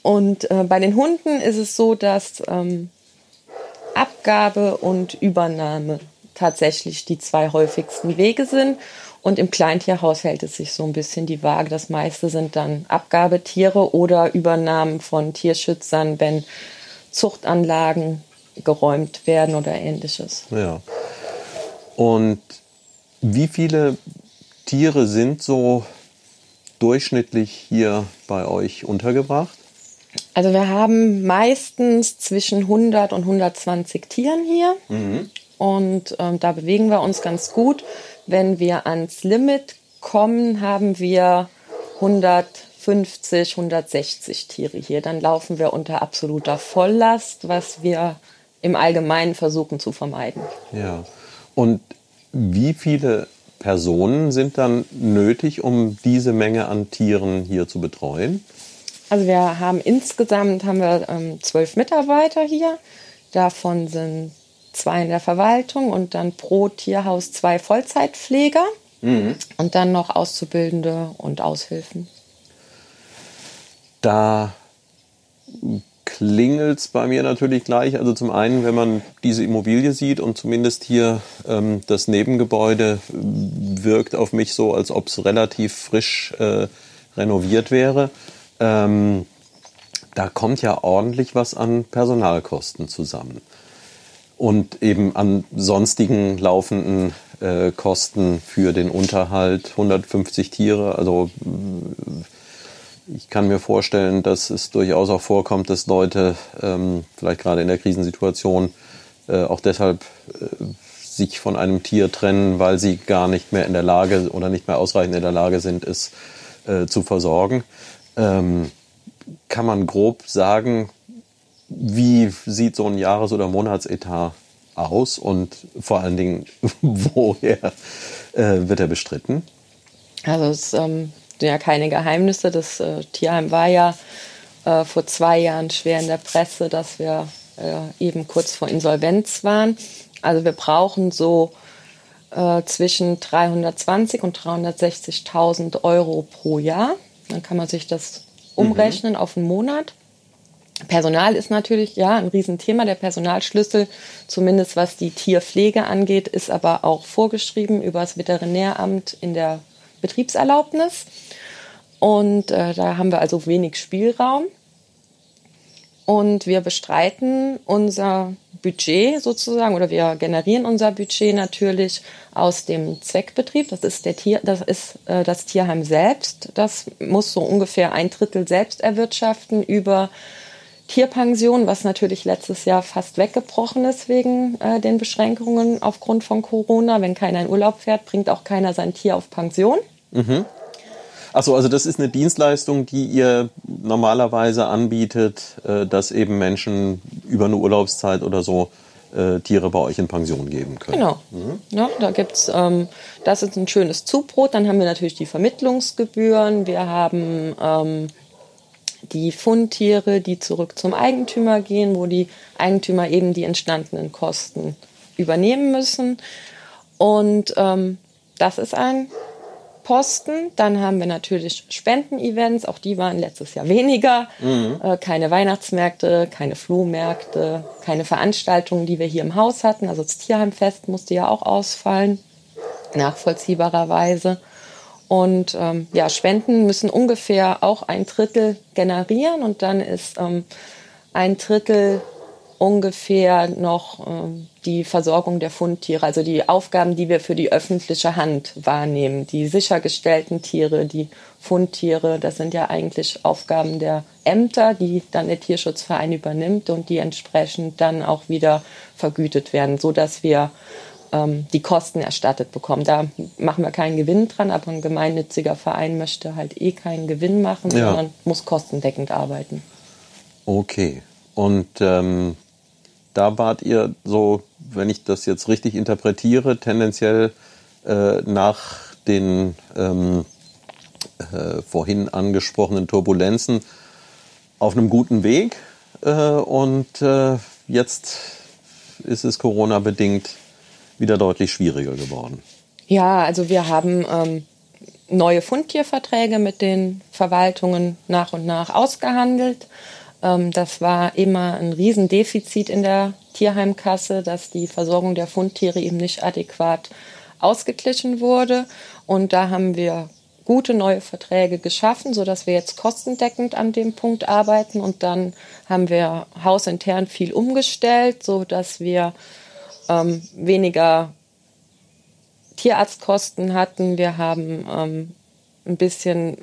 Und äh, bei den Hunden ist es so, dass ähm, Abgabe und Übernahme tatsächlich die zwei häufigsten Wege sind. Und im Kleintierhaus hält es sich so ein bisschen die Waage. Das meiste sind dann Abgabetiere oder Übernahmen von Tierschützern, wenn Zuchtanlagen geräumt werden oder ähnliches. Ja. Und wie viele Tiere sind so durchschnittlich hier bei euch untergebracht? Also wir haben meistens zwischen 100 und 120 Tieren hier. Mhm. Und ähm, da bewegen wir uns ganz gut. Wenn wir ans Limit kommen, haben wir 150, 160 Tiere hier. Dann laufen wir unter absoluter Volllast, was wir im Allgemeinen versuchen zu vermeiden. Ja. Und wie viele Personen sind dann nötig, um diese Menge an Tieren hier zu betreuen? Also wir haben insgesamt haben wir ähm, zwölf Mitarbeiter hier. Davon sind zwei in der Verwaltung und dann pro Tierhaus zwei Vollzeitpfleger mhm. und dann noch Auszubildende und Aushilfen. Da klingelt es bei mir natürlich gleich. Also zum einen, wenn man diese Immobilie sieht und zumindest hier ähm, das Nebengebäude wirkt auf mich so, als ob es relativ frisch äh, renoviert wäre. Ähm, da kommt ja ordentlich was an Personalkosten zusammen und eben an sonstigen laufenden äh, Kosten für den Unterhalt 150 Tiere. Also ich kann mir vorstellen, dass es durchaus auch vorkommt, dass Leute ähm, vielleicht gerade in der Krisensituation äh, auch deshalb äh, sich von einem Tier trennen, weil sie gar nicht mehr in der Lage oder nicht mehr ausreichend in der Lage sind, es äh, zu versorgen. Ähm, kann man grob sagen, wie sieht so ein Jahres- oder Monatsetat aus und vor allen Dingen, woher äh, wird er bestritten? Also es ähm, sind ja keine Geheimnisse. Das äh, Tierheim war ja äh, vor zwei Jahren schwer in der Presse, dass wir äh, eben kurz vor Insolvenz waren. Also wir brauchen so äh, zwischen 320 und 360.000 Euro pro Jahr. Dann kann man sich das umrechnen mhm. auf einen Monat. Personal ist natürlich ja ein Riesenthema. Der Personalschlüssel, zumindest was die Tierpflege angeht, ist aber auch vorgeschrieben über das Veterinäramt in der Betriebserlaubnis. Und äh, da haben wir also wenig Spielraum. Und wir bestreiten unser Budget sozusagen oder wir generieren unser Budget natürlich aus dem Zweckbetrieb. Das ist der Tier, das ist äh, das Tierheim selbst. Das muss so ungefähr ein Drittel selbst erwirtschaften über Tierpension, was natürlich letztes Jahr fast weggebrochen ist wegen äh, den Beschränkungen aufgrund von Corona. Wenn keiner in Urlaub fährt, bringt auch keiner sein Tier auf Pension. Mhm. Achso, also das ist eine Dienstleistung, die ihr normalerweise anbietet, äh, dass eben Menschen über eine Urlaubszeit oder so äh, Tiere bei euch in Pension geben können. Genau. Mhm. Ja, da gibt's, ähm, das ist ein schönes Zubrot. Dann haben wir natürlich die Vermittlungsgebühren. Wir haben ähm, die Fundtiere, die zurück zum Eigentümer gehen, wo die Eigentümer eben die entstandenen Kosten übernehmen müssen. Und ähm, das ist ein Posten. Dann haben wir natürlich Spendenevents, auch die waren letztes Jahr weniger. Mhm. Äh, keine Weihnachtsmärkte, keine Flohmärkte, keine Veranstaltungen, die wir hier im Haus hatten. Also das Tierheimfest musste ja auch ausfallen, nachvollziehbarerweise. Und ähm, ja, Spenden müssen ungefähr auch ein Drittel generieren und dann ist ähm, ein Drittel ungefähr noch ähm, die Versorgung der Fundtiere, also die Aufgaben, die wir für die öffentliche Hand wahrnehmen. Die sichergestellten Tiere, die Fundtiere, das sind ja eigentlich Aufgaben der Ämter, die dann der Tierschutzverein übernimmt und die entsprechend dann auch wieder vergütet werden, so dass wir ähm, die Kosten erstattet bekommen. Da machen wir keinen Gewinn dran, aber ein gemeinnütziger Verein möchte halt eh keinen Gewinn machen, ja. sondern muss kostendeckend arbeiten. Okay. Und ähm, da wart ihr so, wenn ich das jetzt richtig interpretiere, tendenziell äh, nach den ähm, äh, vorhin angesprochenen Turbulenzen auf einem guten Weg. Äh, und äh, jetzt ist es Corona-bedingt wieder deutlich schwieriger geworden. Ja, also wir haben ähm, neue Fundtierverträge mit den Verwaltungen nach und nach ausgehandelt. Ähm, das war immer ein Riesendefizit in der Tierheimkasse, dass die Versorgung der Fundtiere eben nicht adäquat ausgeglichen wurde. Und da haben wir gute neue Verträge geschaffen, sodass wir jetzt kostendeckend an dem Punkt arbeiten. Und dann haben wir hausintern viel umgestellt, sodass wir ähm, weniger Tierarztkosten hatten. Wir haben ähm, ein bisschen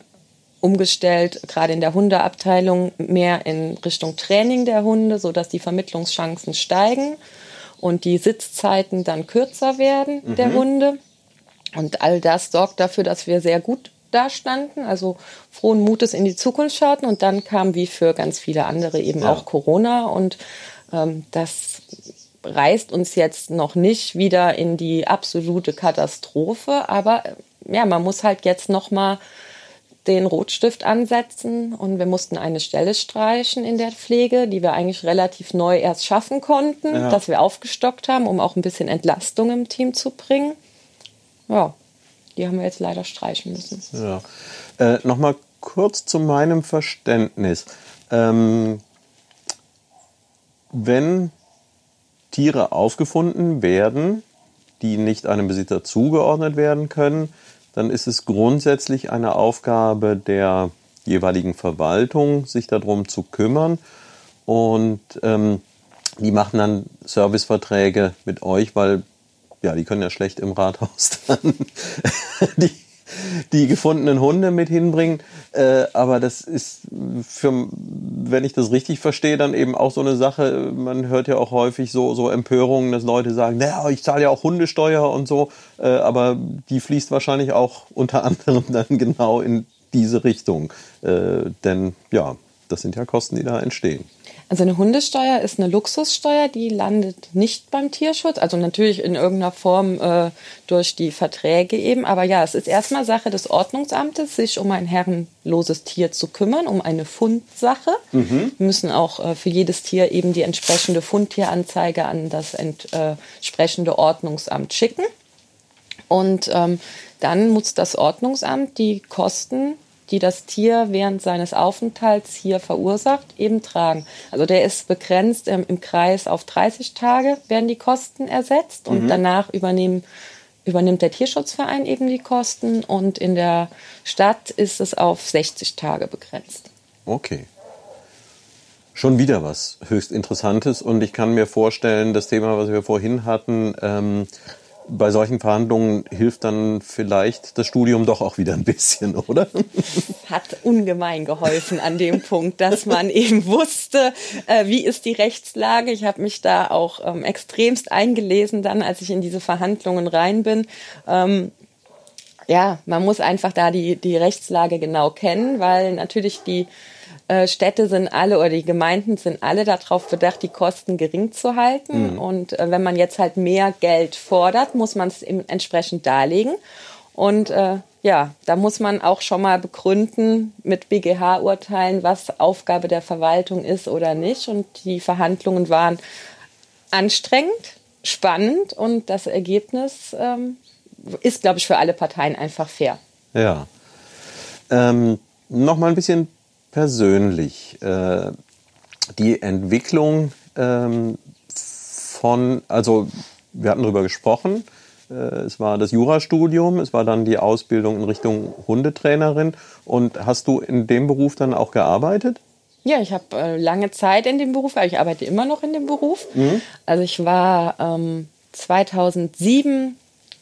umgestellt, gerade in der Hundeabteilung, mehr in Richtung Training der Hunde, sodass die Vermittlungschancen steigen und die Sitzzeiten dann kürzer werden mhm. der Hunde. Und all das sorgt dafür, dass wir sehr gut dastanden, also frohen Mutes in die Zukunft schauten. Und dann kam wie für ganz viele andere eben ja. auch Corona und ähm, das reißt uns jetzt noch nicht wieder in die absolute Katastrophe, aber ja, man muss halt jetzt noch mal den Rotstift ansetzen und wir mussten eine Stelle streichen in der Pflege, die wir eigentlich relativ neu erst schaffen konnten, ja. dass wir aufgestockt haben, um auch ein bisschen Entlastung im Team zu bringen. Ja, die haben wir jetzt leider streichen müssen. Ja. Äh, Nochmal kurz zu meinem Verständnis. Ähm, wenn Tiere aufgefunden werden, die nicht einem Besitzer zugeordnet werden können, dann ist es grundsätzlich eine Aufgabe der jeweiligen Verwaltung, sich darum zu kümmern. Und ähm, die machen dann Serviceverträge mit euch, weil ja, die können ja schlecht im Rathaus dann die die gefundenen Hunde mit hinbringen. Äh, aber das ist für, wenn ich das richtig verstehe, dann eben auch so eine Sache. Man hört ja auch häufig so, so Empörungen, dass Leute sagen, naja, ich zahle ja auch Hundesteuer und so. Äh, aber die fließt wahrscheinlich auch unter anderem dann genau in diese Richtung. Äh, denn ja, das sind ja Kosten, die da entstehen. Also eine Hundesteuer ist eine Luxussteuer, die landet nicht beim Tierschutz, also natürlich in irgendeiner Form äh, durch die Verträge eben. Aber ja, es ist erstmal Sache des Ordnungsamtes, sich um ein herrenloses Tier zu kümmern, um eine Fundsache. Mhm. Wir müssen auch äh, für jedes Tier eben die entsprechende Fundtieranzeige an das entsprechende Ordnungsamt schicken. Und ähm, dann muss das Ordnungsamt die Kosten, die das Tier während seines Aufenthalts hier verursacht, eben tragen. Also der ist begrenzt ähm, im Kreis auf 30 Tage werden die Kosten ersetzt und mhm. danach übernehmen übernimmt der Tierschutzverein eben die Kosten und in der Stadt ist es auf 60 Tage begrenzt. Okay. Schon wieder was höchst Interessantes und ich kann mir vorstellen, das Thema, was wir vorhin hatten, ähm, bei solchen Verhandlungen hilft dann vielleicht das Studium doch auch wieder ein bisschen, oder? Hat ungemein geholfen an dem Punkt, dass man eben wusste, äh, wie ist die Rechtslage. Ich habe mich da auch ähm, extremst eingelesen dann, als ich in diese Verhandlungen rein bin. Ähm, ja, man muss einfach da die, die Rechtslage genau kennen, weil natürlich die äh, Städte sind alle oder die Gemeinden sind alle darauf bedacht, die Kosten gering zu halten. Mhm. Und äh, wenn man jetzt halt mehr Geld fordert, muss man es entsprechend darlegen. Und äh, ja, da muss man auch schon mal begründen mit BGH-Urteilen, was Aufgabe der Verwaltung ist oder nicht. Und die Verhandlungen waren anstrengend, spannend und das Ergebnis ähm, ist, glaube ich, für alle Parteien einfach fair. Ja. Ähm, noch mal ein bisschen persönlich äh, die Entwicklung ähm, von, also wir hatten darüber gesprochen, äh, es war das Jurastudium, es war dann die Ausbildung in Richtung Hundetrainerin und hast du in dem Beruf dann auch gearbeitet? Ja, ich habe äh, lange Zeit in dem Beruf, aber ich arbeite immer noch in dem Beruf. Mhm. Also ich war ähm, 2007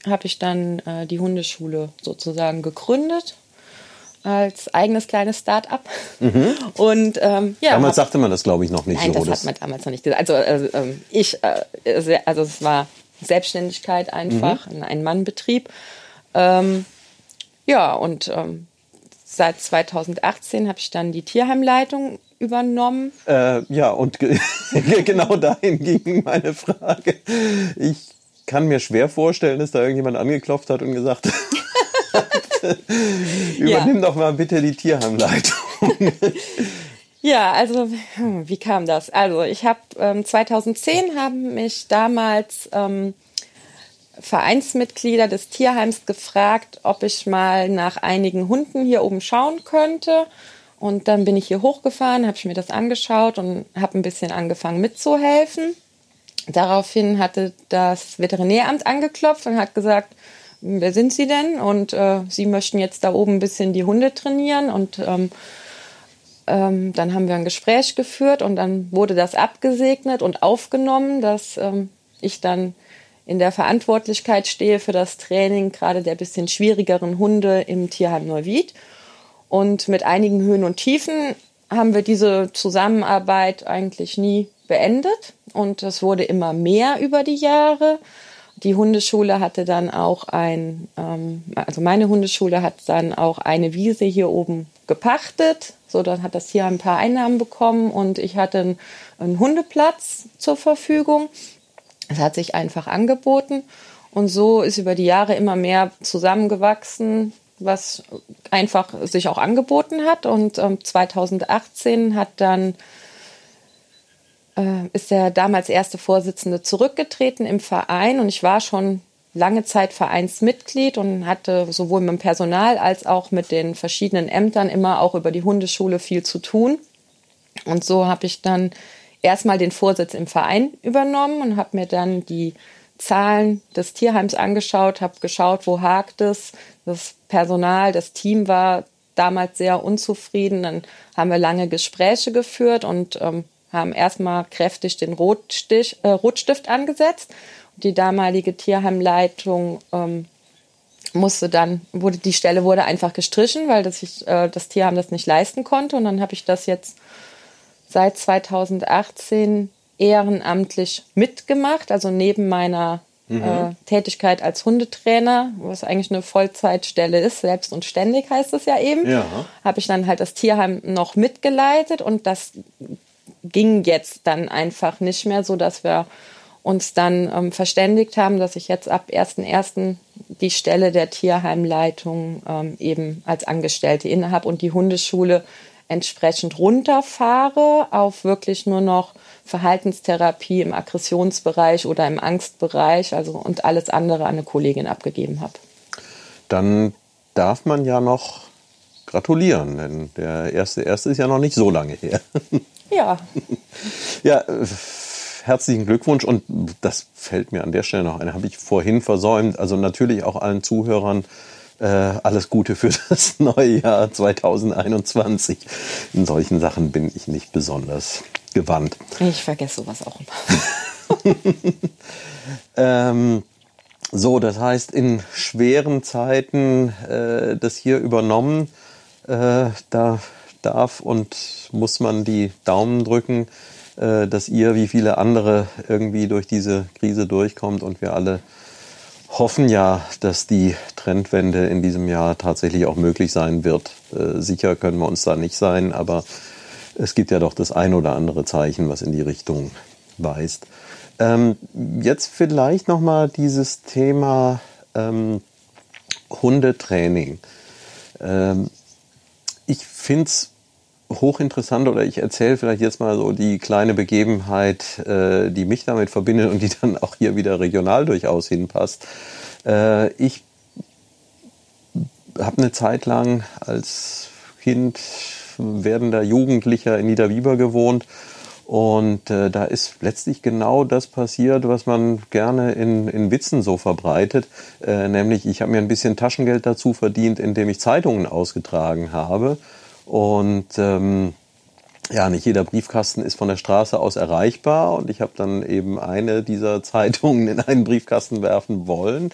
habe ich dann äh, die Hundeschule sozusagen gegründet als eigenes kleines Start-up. Mhm. Und ähm, ja. Damals hab, sagte man das, glaube ich, noch nicht nein, so. das, das hat man damals noch nicht gesagt. Also, ähm, ich, äh, also es war Selbstständigkeit einfach, mhm. ein Ein-Mann-Betrieb. Ähm, ja, und ähm, seit 2018 habe ich dann die Tierheimleitung übernommen. Äh, ja, und ge genau dahin ging meine Frage. Ich kann mir schwer vorstellen, dass da irgendjemand angeklopft hat und gesagt hat, Übernimm ja. doch mal bitte die Tierheimleitung. ja, also hm, wie kam das? Also ich habe ähm, 2010 haben mich damals ähm, Vereinsmitglieder des Tierheims gefragt, ob ich mal nach einigen Hunden hier oben schauen könnte. Und dann bin ich hier hochgefahren, habe ich mir das angeschaut und habe ein bisschen angefangen mitzuhelfen. Daraufhin hatte das Veterinäramt angeklopft und hat gesagt, wer sind Sie denn? Und äh, Sie möchten jetzt da oben ein bisschen die Hunde trainieren. Und ähm, ähm, dann haben wir ein Gespräch geführt und dann wurde das abgesegnet und aufgenommen, dass ähm, ich dann in der Verantwortlichkeit stehe für das Training gerade der bisschen schwierigeren Hunde im Tierheim Neuwied. Und mit einigen Höhen und Tiefen haben wir diese Zusammenarbeit eigentlich nie beendet. Und es wurde immer mehr über die Jahre. Die Hundeschule hatte dann auch ein, ähm, also meine Hundeschule hat dann auch eine Wiese hier oben gepachtet. So, dann hat das hier ein paar Einnahmen bekommen und ich hatte einen, einen Hundeplatz zur Verfügung. Es hat sich einfach angeboten und so ist über die Jahre immer mehr zusammengewachsen, was einfach sich auch angeboten hat. Und ähm, 2018 hat dann äh, ist der damals erste Vorsitzende zurückgetreten im Verein und ich war schon lange Zeit Vereinsmitglied und hatte sowohl mit dem Personal als auch mit den verschiedenen Ämtern immer auch über die Hundeschule viel zu tun. Und so habe ich dann erstmal den Vorsitz im Verein übernommen und habe mir dann die Zahlen des Tierheims angeschaut, habe geschaut, wo hakt es. Das Personal, das Team war damals sehr unzufrieden. Dann haben wir lange Gespräche geführt und ähm, haben erstmal kräftig den Rotstich, äh, Rotstift angesetzt. Die damalige Tierheimleitung ähm, musste dann, wurde, die Stelle wurde einfach gestrichen, weil das, ich, äh, das Tierheim das nicht leisten konnte. Und dann habe ich das jetzt seit 2018 ehrenamtlich mitgemacht, also neben meiner mhm. äh, Tätigkeit als Hundetrainer, was eigentlich eine Vollzeitstelle ist, selbst und ständig heißt es ja eben, ja. habe ich dann halt das Tierheim noch mitgeleitet und das ging jetzt dann einfach nicht mehr, so dass wir uns dann ähm, verständigt haben, dass ich jetzt ab 1.1. die Stelle der Tierheimleitung ähm, eben als Angestellte innehabe und die Hundeschule entsprechend runterfahre auf wirklich nur noch Verhaltenstherapie im Aggressionsbereich oder im Angstbereich, also und alles andere an eine Kollegin abgegeben habe. Dann darf man ja noch gratulieren, denn der erste erste ist ja noch nicht so lange her. Ja. ja, äh, herzlichen Glückwunsch und das fällt mir an der Stelle noch ein, habe ich vorhin versäumt. Also natürlich auch allen Zuhörern äh, alles Gute für das neue Jahr 2021. In solchen Sachen bin ich nicht besonders gewandt. Ich vergesse sowas auch immer. ähm, so, das heißt, in schweren Zeiten äh, das hier übernommen, äh, da darf und muss man die Daumen drücken, äh, dass ihr wie viele andere irgendwie durch diese Krise durchkommt und wir alle hoffen ja, dass die Trendwende in diesem Jahr tatsächlich auch möglich sein wird. Äh, sicher können wir uns da nicht sein, aber es gibt ja doch das ein oder andere Zeichen, was in die Richtung weist. Ähm, jetzt vielleicht noch mal dieses Thema ähm, Hundetraining. Ähm, ich finde es hochinteressant oder ich erzähle vielleicht jetzt mal so die kleine Begebenheit, äh, die mich damit verbindet und die dann auch hier wieder regional durchaus hinpasst. Äh, ich habe eine Zeit lang als Kind werdender Jugendlicher in Niederwieber gewohnt und äh, da ist letztlich genau das passiert, was man gerne in, in Witzen so verbreitet. Äh, nämlich, ich habe mir ein bisschen Taschengeld dazu verdient, indem ich Zeitungen ausgetragen habe. Und ähm, ja, nicht jeder Briefkasten ist von der Straße aus erreichbar. Und ich habe dann eben eine dieser Zeitungen in einen Briefkasten werfen wollen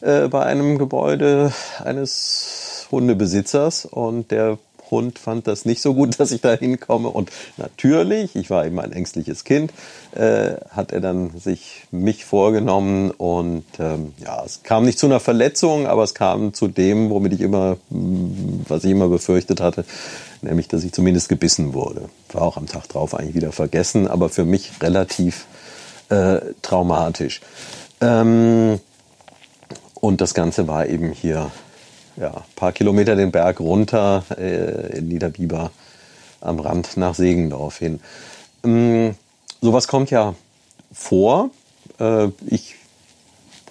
äh, bei einem Gebäude eines Hundebesitzers. Und der Hund fand das nicht so gut, dass ich da hinkomme. Und natürlich, ich war eben ein ängstliches Kind, äh, hat er dann sich mich vorgenommen. Und ähm, ja, es kam nicht zu einer Verletzung, aber es kam zu dem, womit ich immer, was ich immer befürchtet hatte, nämlich, dass ich zumindest gebissen wurde. War auch am Tag drauf eigentlich wieder vergessen, aber für mich relativ äh, traumatisch. Ähm, und das Ganze war eben hier ja, paar Kilometer den Berg runter äh, in Niederbiber am Rand nach Segendorf hin. Ähm, sowas kommt ja vor. Äh, ich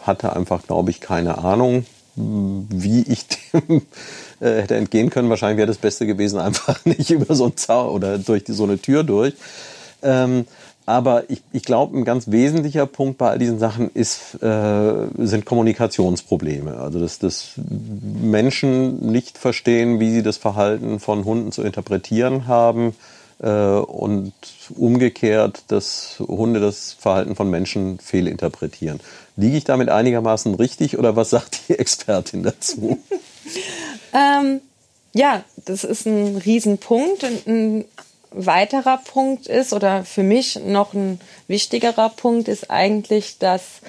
hatte einfach, glaube ich, keine Ahnung, wie ich dem äh, hätte entgehen können. Wahrscheinlich wäre das Beste gewesen, einfach nicht über so ein Zaun oder durch die, so eine Tür durch. Ähm, aber ich, ich glaube, ein ganz wesentlicher Punkt bei all diesen Sachen ist, äh, sind Kommunikationsprobleme. Also dass, dass Menschen nicht verstehen, wie sie das Verhalten von Hunden zu interpretieren haben äh, und umgekehrt, dass Hunde das Verhalten von Menschen fehlinterpretieren. Liege ich damit einigermaßen richtig oder was sagt die Expertin dazu? ähm, ja, das ist ein Riesenpunkt. Ein weiterer Punkt ist oder für mich noch ein wichtigerer Punkt ist eigentlich, dass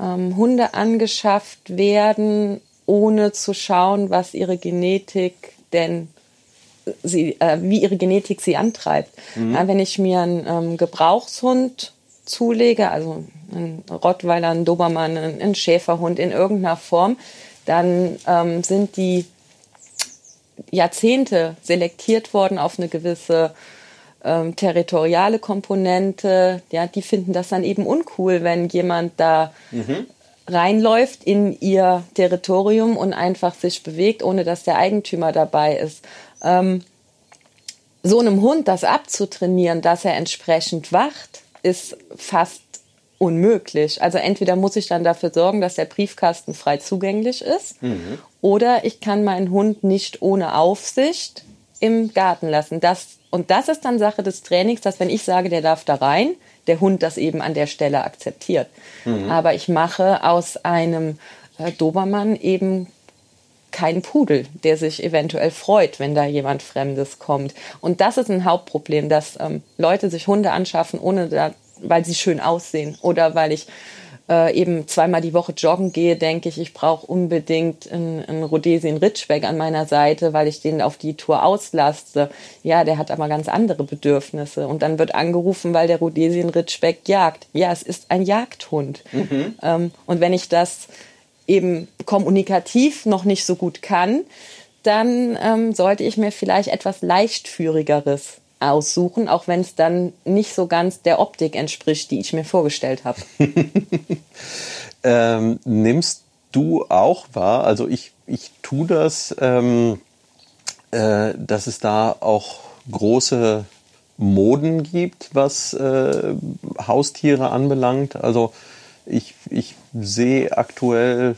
ähm, Hunde angeschafft werden, ohne zu schauen, was ihre Genetik denn sie, äh, wie ihre Genetik sie antreibt. Mhm. Ja, wenn ich mir einen ähm, Gebrauchshund zulege, also einen Rottweiler, einen Dobermann, einen Schäferhund in irgendeiner Form, dann ähm, sind die Jahrzehnte selektiert worden auf eine gewisse ähm, territoriale Komponente. Ja, die finden das dann eben uncool, wenn jemand da mhm. reinläuft in ihr Territorium und einfach sich bewegt, ohne dass der Eigentümer dabei ist. Ähm, so einem Hund das abzutrainieren, dass er entsprechend wacht, ist fast unmöglich. Also entweder muss ich dann dafür sorgen, dass der Briefkasten frei zugänglich ist, mhm. oder ich kann meinen Hund nicht ohne Aufsicht im Garten lassen. Das, und das ist dann Sache des Trainings, dass wenn ich sage, der darf da rein, der Hund das eben an der Stelle akzeptiert. Mhm. Aber ich mache aus einem äh, Dobermann eben keinen Pudel, der sich eventuell freut, wenn da jemand Fremdes kommt. Und das ist ein Hauptproblem, dass ähm, Leute sich Hunde anschaffen, ohne da weil sie schön aussehen oder weil ich äh, eben zweimal die Woche joggen gehe, denke ich, ich brauche unbedingt einen, einen Rhodesien Ridgeback an meiner Seite, weil ich den auf die Tour auslaste. Ja, der hat aber ganz andere Bedürfnisse. Und dann wird angerufen, weil der Rhodesien Ridgeback jagt. Ja, es ist ein Jagdhund. Mhm. Ähm, und wenn ich das eben kommunikativ noch nicht so gut kann, dann ähm, sollte ich mir vielleicht etwas leichtführigeres aussuchen, auch wenn es dann nicht so ganz der Optik entspricht, die ich mir vorgestellt habe. ähm, nimmst du auch wahr, also ich, ich tue das, ähm, äh, dass es da auch große Moden gibt, was äh, Haustiere anbelangt. Also ich, ich sehe aktuell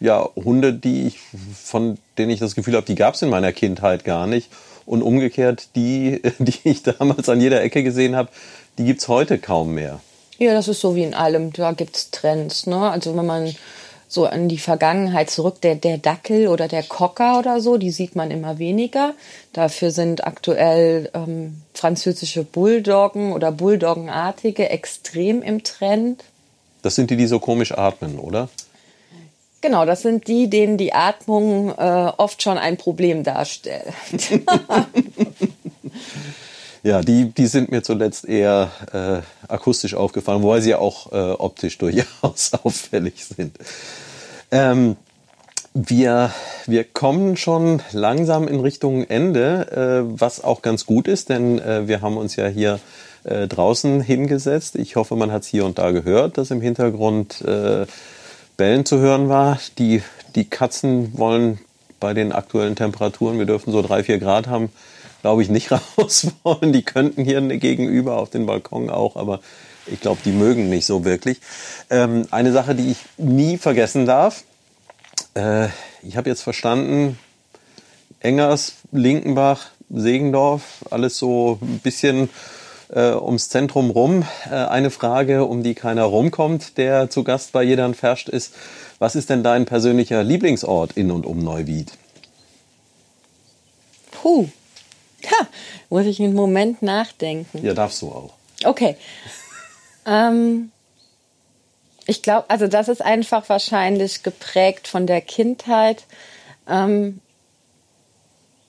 ja Hunde, die ich, von denen ich das Gefühl habe, die gab es in meiner Kindheit gar nicht. Und umgekehrt, die, die ich damals an jeder Ecke gesehen habe, die gibt es heute kaum mehr. Ja, das ist so wie in allem. Da gibt es Trends. Ne? Also wenn man so an die Vergangenheit zurück, der, der Dackel oder der Cocker oder so, die sieht man immer weniger. Dafür sind aktuell ähm, französische Bulldoggen oder Bulldoggenartige extrem im Trend. Das sind die, die so komisch atmen, oder? Genau, das sind die, denen die Atmung äh, oft schon ein Problem darstellt. ja, die, die sind mir zuletzt eher äh, akustisch aufgefallen, wobei sie ja auch äh, optisch durchaus auffällig sind. Ähm, wir, wir kommen schon langsam in Richtung Ende, äh, was auch ganz gut ist, denn äh, wir haben uns ja hier äh, draußen hingesetzt. Ich hoffe, man hat es hier und da gehört, dass im Hintergrund äh, Bellen zu hören war. Die, die Katzen wollen bei den aktuellen Temperaturen, wir dürften so drei, vier Grad haben, glaube ich, nicht raus wollen. Die könnten hier gegenüber auf den Balkon auch, aber ich glaube, die mögen nicht so wirklich. Ähm, eine Sache, die ich nie vergessen darf, äh, ich habe jetzt verstanden, Engers, Linkenbach, Segendorf, alles so ein bisschen äh, ums Zentrum rum. Äh, eine Frage, um die keiner rumkommt, der zu Gast bei Jedern Ferscht ist. Was ist denn dein persönlicher Lieblingsort in und um Neuwied? Puh. Ha, muss ich einen Moment nachdenken. Ja, darfst du auch. Okay. ähm, ich glaube, also das ist einfach wahrscheinlich geprägt von der Kindheit. Ähm,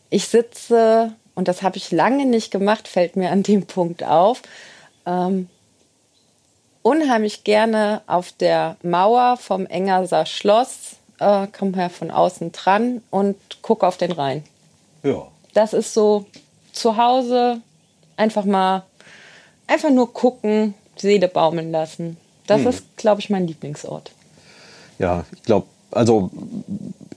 ich sitze und das habe ich lange nicht gemacht, fällt mir an dem Punkt auf, ähm, unheimlich gerne auf der Mauer vom Engerser Schloss, äh, komme her von außen dran und gucke auf den Rhein. Ja. Das ist so zu Hause einfach mal, einfach nur gucken, Seele baumeln lassen. Das hm. ist, glaube ich, mein Lieblingsort. Ja, ich glaube, also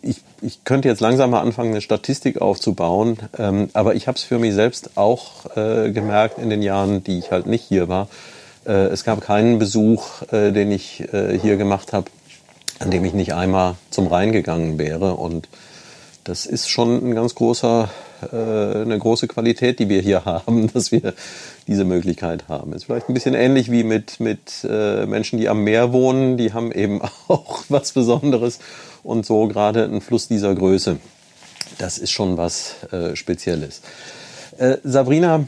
ich, ich könnte jetzt langsam mal anfangen, eine Statistik aufzubauen, ähm, aber ich habe es für mich selbst auch äh, gemerkt in den Jahren, die ich halt nicht hier war. Äh, es gab keinen Besuch, äh, den ich äh, hier gemacht habe, an dem ich nicht einmal zum Rhein gegangen wäre. Und das ist schon ein ganz großer, äh, eine große Qualität, die wir hier haben, dass wir diese Möglichkeit haben. Ist vielleicht ein bisschen ähnlich wie mit, mit äh, Menschen, die am Meer wohnen. Die haben eben auch was Besonderes und so gerade ein Fluss dieser Größe. Das ist schon was äh, Spezielles. Äh, Sabrina,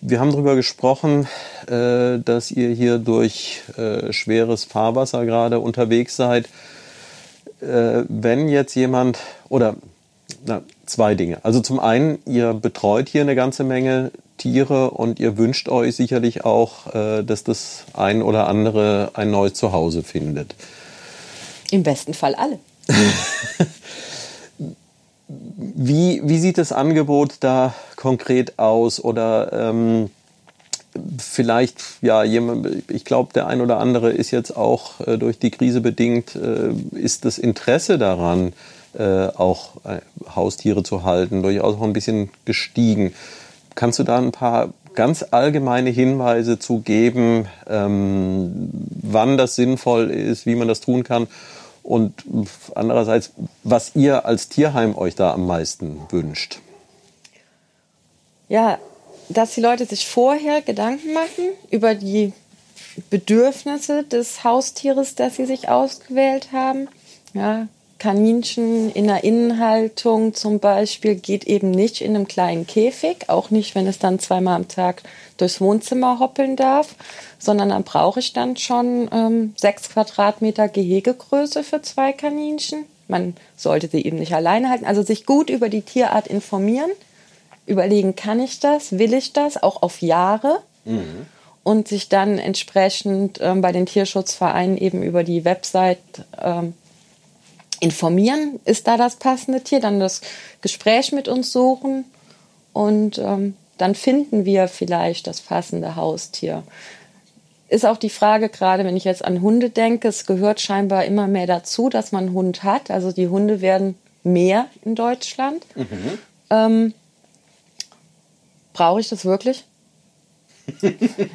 wir haben darüber gesprochen, äh, dass ihr hier durch äh, schweres Fahrwasser gerade unterwegs seid. Äh, wenn jetzt jemand oder na, zwei Dinge. Also zum einen, ihr betreut hier eine ganze Menge Tiere und ihr wünscht euch sicherlich auch, äh, dass das ein oder andere ein neues Zuhause findet. Im besten Fall alle. wie, wie sieht das Angebot da konkret aus? Oder ähm, vielleicht, ja, jemand, ich glaube, der ein oder andere ist jetzt auch äh, durch die Krise bedingt, äh, ist das Interesse daran, äh, auch äh, Haustiere zu halten, durchaus auch ein bisschen gestiegen. Kannst du da ein paar ganz allgemeine Hinweise zu geben, ähm, wann das sinnvoll ist, wie man das tun kann und andererseits, was ihr als Tierheim euch da am meisten wünscht. Ja, dass die Leute sich vorher Gedanken machen über die Bedürfnisse des Haustieres, das sie sich ausgewählt haben. Ja, Kaninchen in der Innenhaltung zum Beispiel geht eben nicht in einem kleinen Käfig, auch nicht, wenn es dann zweimal am Tag durchs Wohnzimmer hoppeln darf, sondern dann brauche ich dann schon ähm, sechs Quadratmeter Gehegegröße für zwei Kaninchen. Man sollte sie eben nicht alleine halten, also sich gut über die Tierart informieren, überlegen, kann ich das, will ich das, auch auf Jahre. Mhm. Und sich dann entsprechend ähm, bei den Tierschutzvereinen eben über die Website ähm, informieren, ist da das passende Tier, dann das Gespräch mit uns suchen und ähm, dann finden wir vielleicht das passende Haustier. Ist auch die Frage, gerade wenn ich jetzt an Hunde denke, es gehört scheinbar immer mehr dazu, dass man einen Hund hat. Also die Hunde werden mehr in Deutschland. Mhm. Ähm, Brauche ich das wirklich?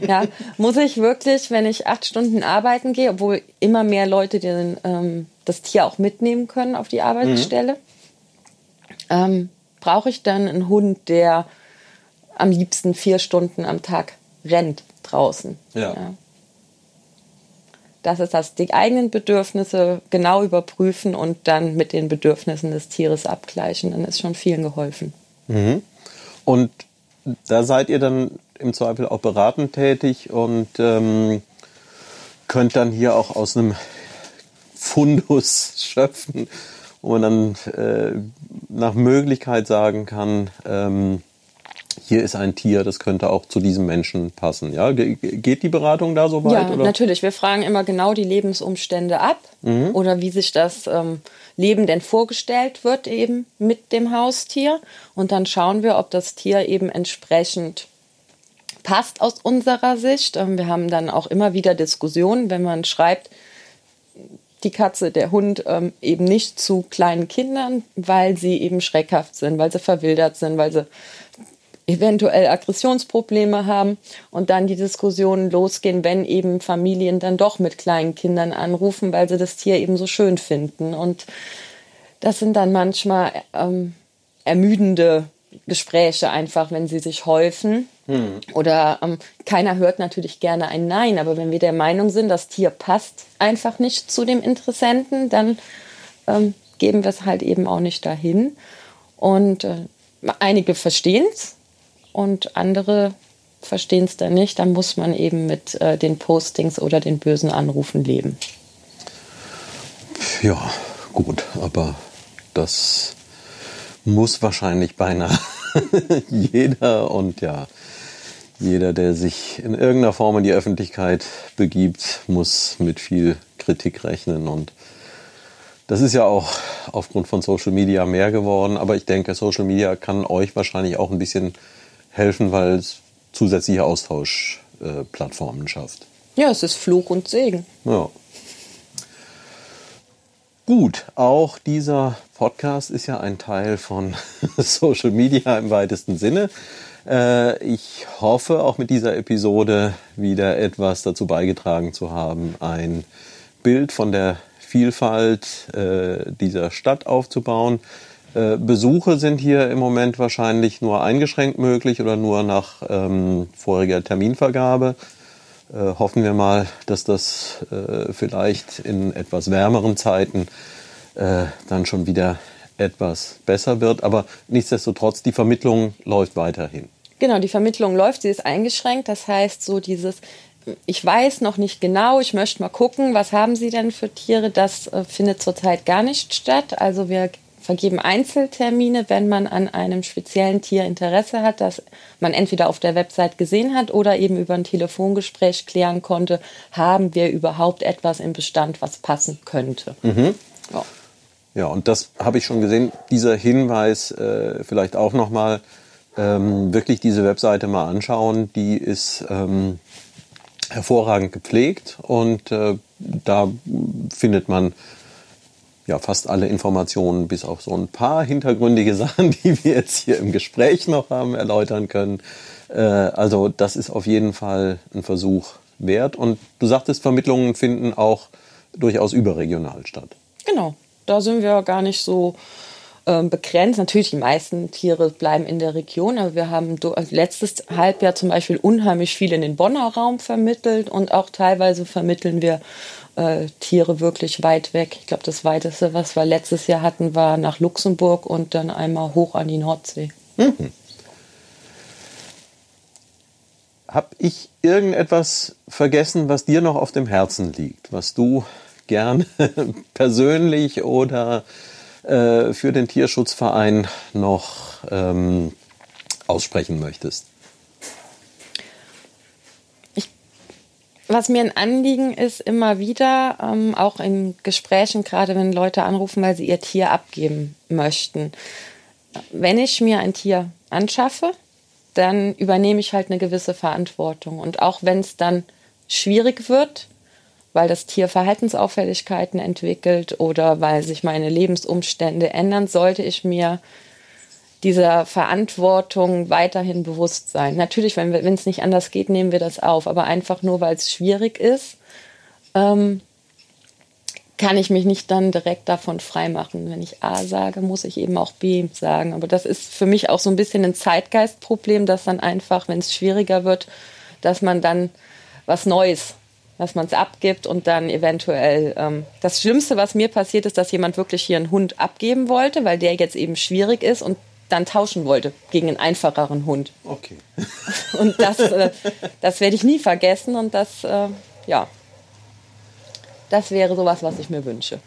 ja, muss ich wirklich, wenn ich acht Stunden arbeiten gehe, obwohl immer mehr Leute den, ähm, das Tier auch mitnehmen können auf die Arbeitsstelle, mhm. ähm, brauche ich dann einen Hund, der am liebsten vier Stunden am Tag rennt draußen. Ja. ja. Das ist das, die eigenen Bedürfnisse genau überprüfen und dann mit den Bedürfnissen des Tieres abgleichen. Dann ist schon vielen geholfen. Mhm. Und da seid ihr dann im Zweifel auch beratend tätig und ähm, könnt dann hier auch aus einem Fundus schöpfen, wo man dann äh, nach Möglichkeit sagen kann, ähm, hier ist ein Tier, das könnte auch zu diesem Menschen passen. Ja, geht die Beratung da so weit? Ja, oder? natürlich. Wir fragen immer genau die Lebensumstände ab mhm. oder wie sich das ähm, Leben denn vorgestellt wird eben mit dem Haustier und dann schauen wir, ob das Tier eben entsprechend passt aus unserer Sicht. Ähm, wir haben dann auch immer wieder Diskussionen, wenn man schreibt, die Katze, der Hund ähm, eben nicht zu kleinen Kindern, weil sie eben schreckhaft sind, weil sie verwildert sind, weil sie eventuell Aggressionsprobleme haben und dann die Diskussionen losgehen, wenn eben Familien dann doch mit kleinen Kindern anrufen, weil sie das Tier eben so schön finden. Und das sind dann manchmal ähm, ermüdende Gespräche einfach, wenn sie sich häufen. Hm. Oder ähm, keiner hört natürlich gerne ein Nein, aber wenn wir der Meinung sind, das Tier passt einfach nicht zu dem Interessenten, dann ähm, geben wir es halt eben auch nicht dahin. Und äh, einige verstehen es und andere verstehen es dann nicht, dann muss man eben mit äh, den Postings oder den bösen Anrufen leben. Ja, gut, aber das muss wahrscheinlich beinahe jeder und ja, jeder, der sich in irgendeiner Form in die Öffentlichkeit begibt, muss mit viel Kritik rechnen und das ist ja auch aufgrund von Social Media mehr geworden, aber ich denke, Social Media kann euch wahrscheinlich auch ein bisschen helfen, weil es zusätzliche Austauschplattformen äh, schafft. Ja, es ist Fluch und Segen. Ja. Gut, auch dieser Podcast ist ja ein Teil von Social Media im weitesten Sinne. Äh, ich hoffe, auch mit dieser Episode wieder etwas dazu beigetragen zu haben, ein Bild von der Vielfalt äh, dieser Stadt aufzubauen. Äh, Besuche sind hier im Moment wahrscheinlich nur eingeschränkt möglich oder nur nach ähm, voriger Terminvergabe. Äh, hoffen wir mal, dass das äh, vielleicht in etwas wärmeren Zeiten äh, dann schon wieder etwas besser wird. Aber nichtsdestotrotz, die Vermittlung läuft weiterhin. Genau, die Vermittlung läuft, sie ist eingeschränkt. Das heißt, so dieses, ich weiß noch nicht genau, ich möchte mal gucken, was haben Sie denn für Tiere, das äh, findet zurzeit gar nicht statt. Also wir vergeben Einzeltermine, wenn man an einem speziellen Tier Interesse hat, das man entweder auf der Website gesehen hat oder eben über ein Telefongespräch klären konnte, haben wir überhaupt etwas im Bestand, was passen könnte. Mhm. Ja. Ja. und das habe ich schon gesehen. Dieser Hinweis äh, vielleicht auch nochmal, ähm, wirklich diese Webseite mal anschauen. Die ist ähm, hervorragend gepflegt und äh, da findet man ja fast alle Informationen, bis auf so ein paar hintergründige Sachen, die wir jetzt hier im Gespräch noch haben, erläutern können. Äh, also das ist auf jeden Fall ein Versuch wert. Und du sagtest, Vermittlungen finden auch durchaus überregional statt. Genau, da sind wir gar nicht so ähm, begrenzt. Natürlich, die meisten Tiere bleiben in der Region, aber wir haben also letztes Halbjahr zum Beispiel unheimlich viel in den Bonner Raum vermittelt und auch teilweise vermitteln wir äh, Tiere wirklich weit weg. Ich glaube, das weiteste, was wir letztes Jahr hatten, war nach Luxemburg und dann einmal hoch an die Nordsee. Mhm. Hab ich irgendetwas vergessen, was dir noch auf dem Herzen liegt, was du gerne persönlich oder äh, für den Tierschutzverein noch ähm, aussprechen möchtest? was mir ein Anliegen ist, immer wieder, ähm, auch in Gesprächen, gerade wenn Leute anrufen, weil sie ihr Tier abgeben möchten. Wenn ich mir ein Tier anschaffe, dann übernehme ich halt eine gewisse Verantwortung. Und auch wenn es dann schwierig wird, weil das Tier Verhaltensauffälligkeiten entwickelt oder weil sich meine Lebensumstände ändern, sollte ich mir dieser Verantwortung weiterhin bewusst sein. Natürlich, wenn es nicht anders geht, nehmen wir das auf. Aber einfach nur, weil es schwierig ist, ähm, kann ich mich nicht dann direkt davon freimachen. Wenn ich A sage, muss ich eben auch B sagen. Aber das ist für mich auch so ein bisschen ein Zeitgeistproblem, dass dann einfach, wenn es schwieriger wird, dass man dann was Neues dass man es abgibt und dann eventuell. Ähm, das Schlimmste, was mir passiert, ist, dass jemand wirklich hier einen Hund abgeben wollte, weil der jetzt eben schwierig ist und dann tauschen wollte gegen einen einfacheren Hund. Okay. Und das, äh, das werde ich nie vergessen und das, äh, ja, das wäre sowas, was ich mir wünsche.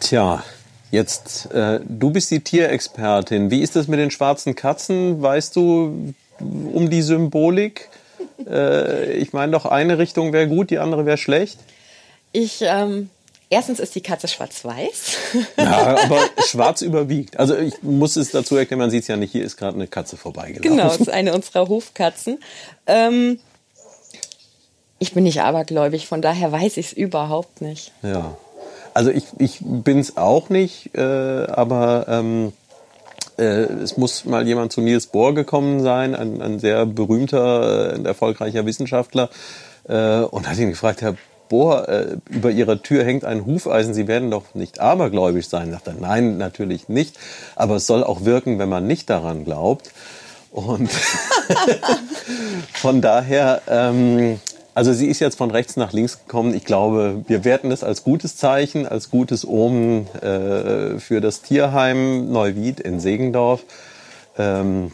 Tja, jetzt, äh, du bist die Tierexpertin. Wie ist das mit den schwarzen Katzen? Weißt du um die Symbolik? Äh, ich meine doch, eine Richtung wäre gut, die andere wäre schlecht. Ich, ähm, erstens ist die Katze schwarz-weiß. Ja, aber schwarz überwiegt. Also ich muss es dazu erklären, man sieht es ja nicht, hier ist gerade eine Katze vorbeigelaufen. Genau, das ist eine unserer Hofkatzen. Ähm, ich bin nicht abergläubig, von daher weiß ich es überhaupt nicht. Ja, also ich, ich bin es auch nicht, äh, aber... Ähm, äh, es muss mal jemand zu Niels Bohr gekommen sein, ein, ein sehr berühmter, äh, erfolgreicher Wissenschaftler, äh, und hat ihn gefragt, Herr Bohr, äh, über Ihrer Tür hängt ein Hufeisen, Sie werden doch nicht abergläubisch sein. Sagt er, nein, natürlich nicht, aber es soll auch wirken, wenn man nicht daran glaubt. Und von daher ähm, also sie ist jetzt von rechts nach links gekommen. Ich glaube, wir werten das als gutes Zeichen, als gutes Omen äh, für das Tierheim Neuwied in Segendorf, ähm,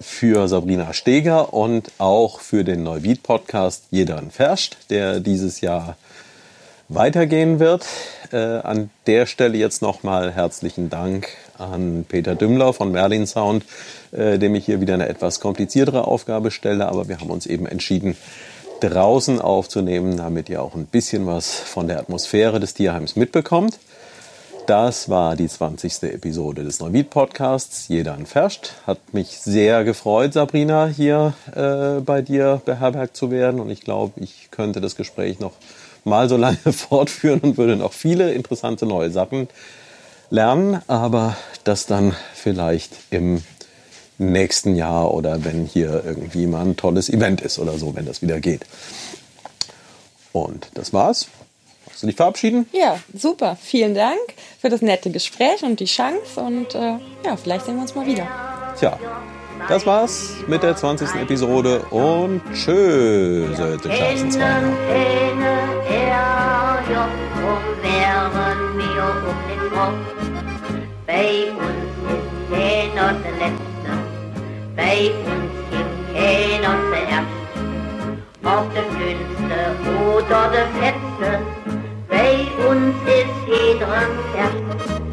für Sabrina Steger und auch für den Neuwied-Podcast Jedern Ferscht, der dieses Jahr weitergehen wird. Äh, an der Stelle jetzt nochmal herzlichen Dank an Peter Dümmler von Merlin Sound, äh, dem ich hier wieder eine etwas kompliziertere Aufgabe stelle, aber wir haben uns eben entschieden, draußen aufzunehmen, damit ihr auch ein bisschen was von der Atmosphäre des Tierheims mitbekommt. Das war die 20. Episode des Neuwied Podcasts. Jeder Ferscht. Hat mich sehr gefreut, Sabrina, hier äh, bei dir beherbergt zu werden. Und ich glaube, ich könnte das Gespräch noch mal so lange fortführen und würde noch viele interessante neue Sachen lernen. Aber das dann vielleicht im nächsten Jahr oder wenn hier irgendwie mal ein tolles Event ist oder so, wenn das wieder geht. Und das war's. Magst du dich verabschieden? Ja, super. Vielen Dank für das nette Gespräch und die Chance. Und äh, ja, vielleicht sehen wir uns mal wieder. Tja, das war's mit der 20. Episode und tschüss. Bei uns ist der. Bei uns gibt keiner zuerst, ob der Dünnste oder der Fetzte, bei uns ist jeder erst.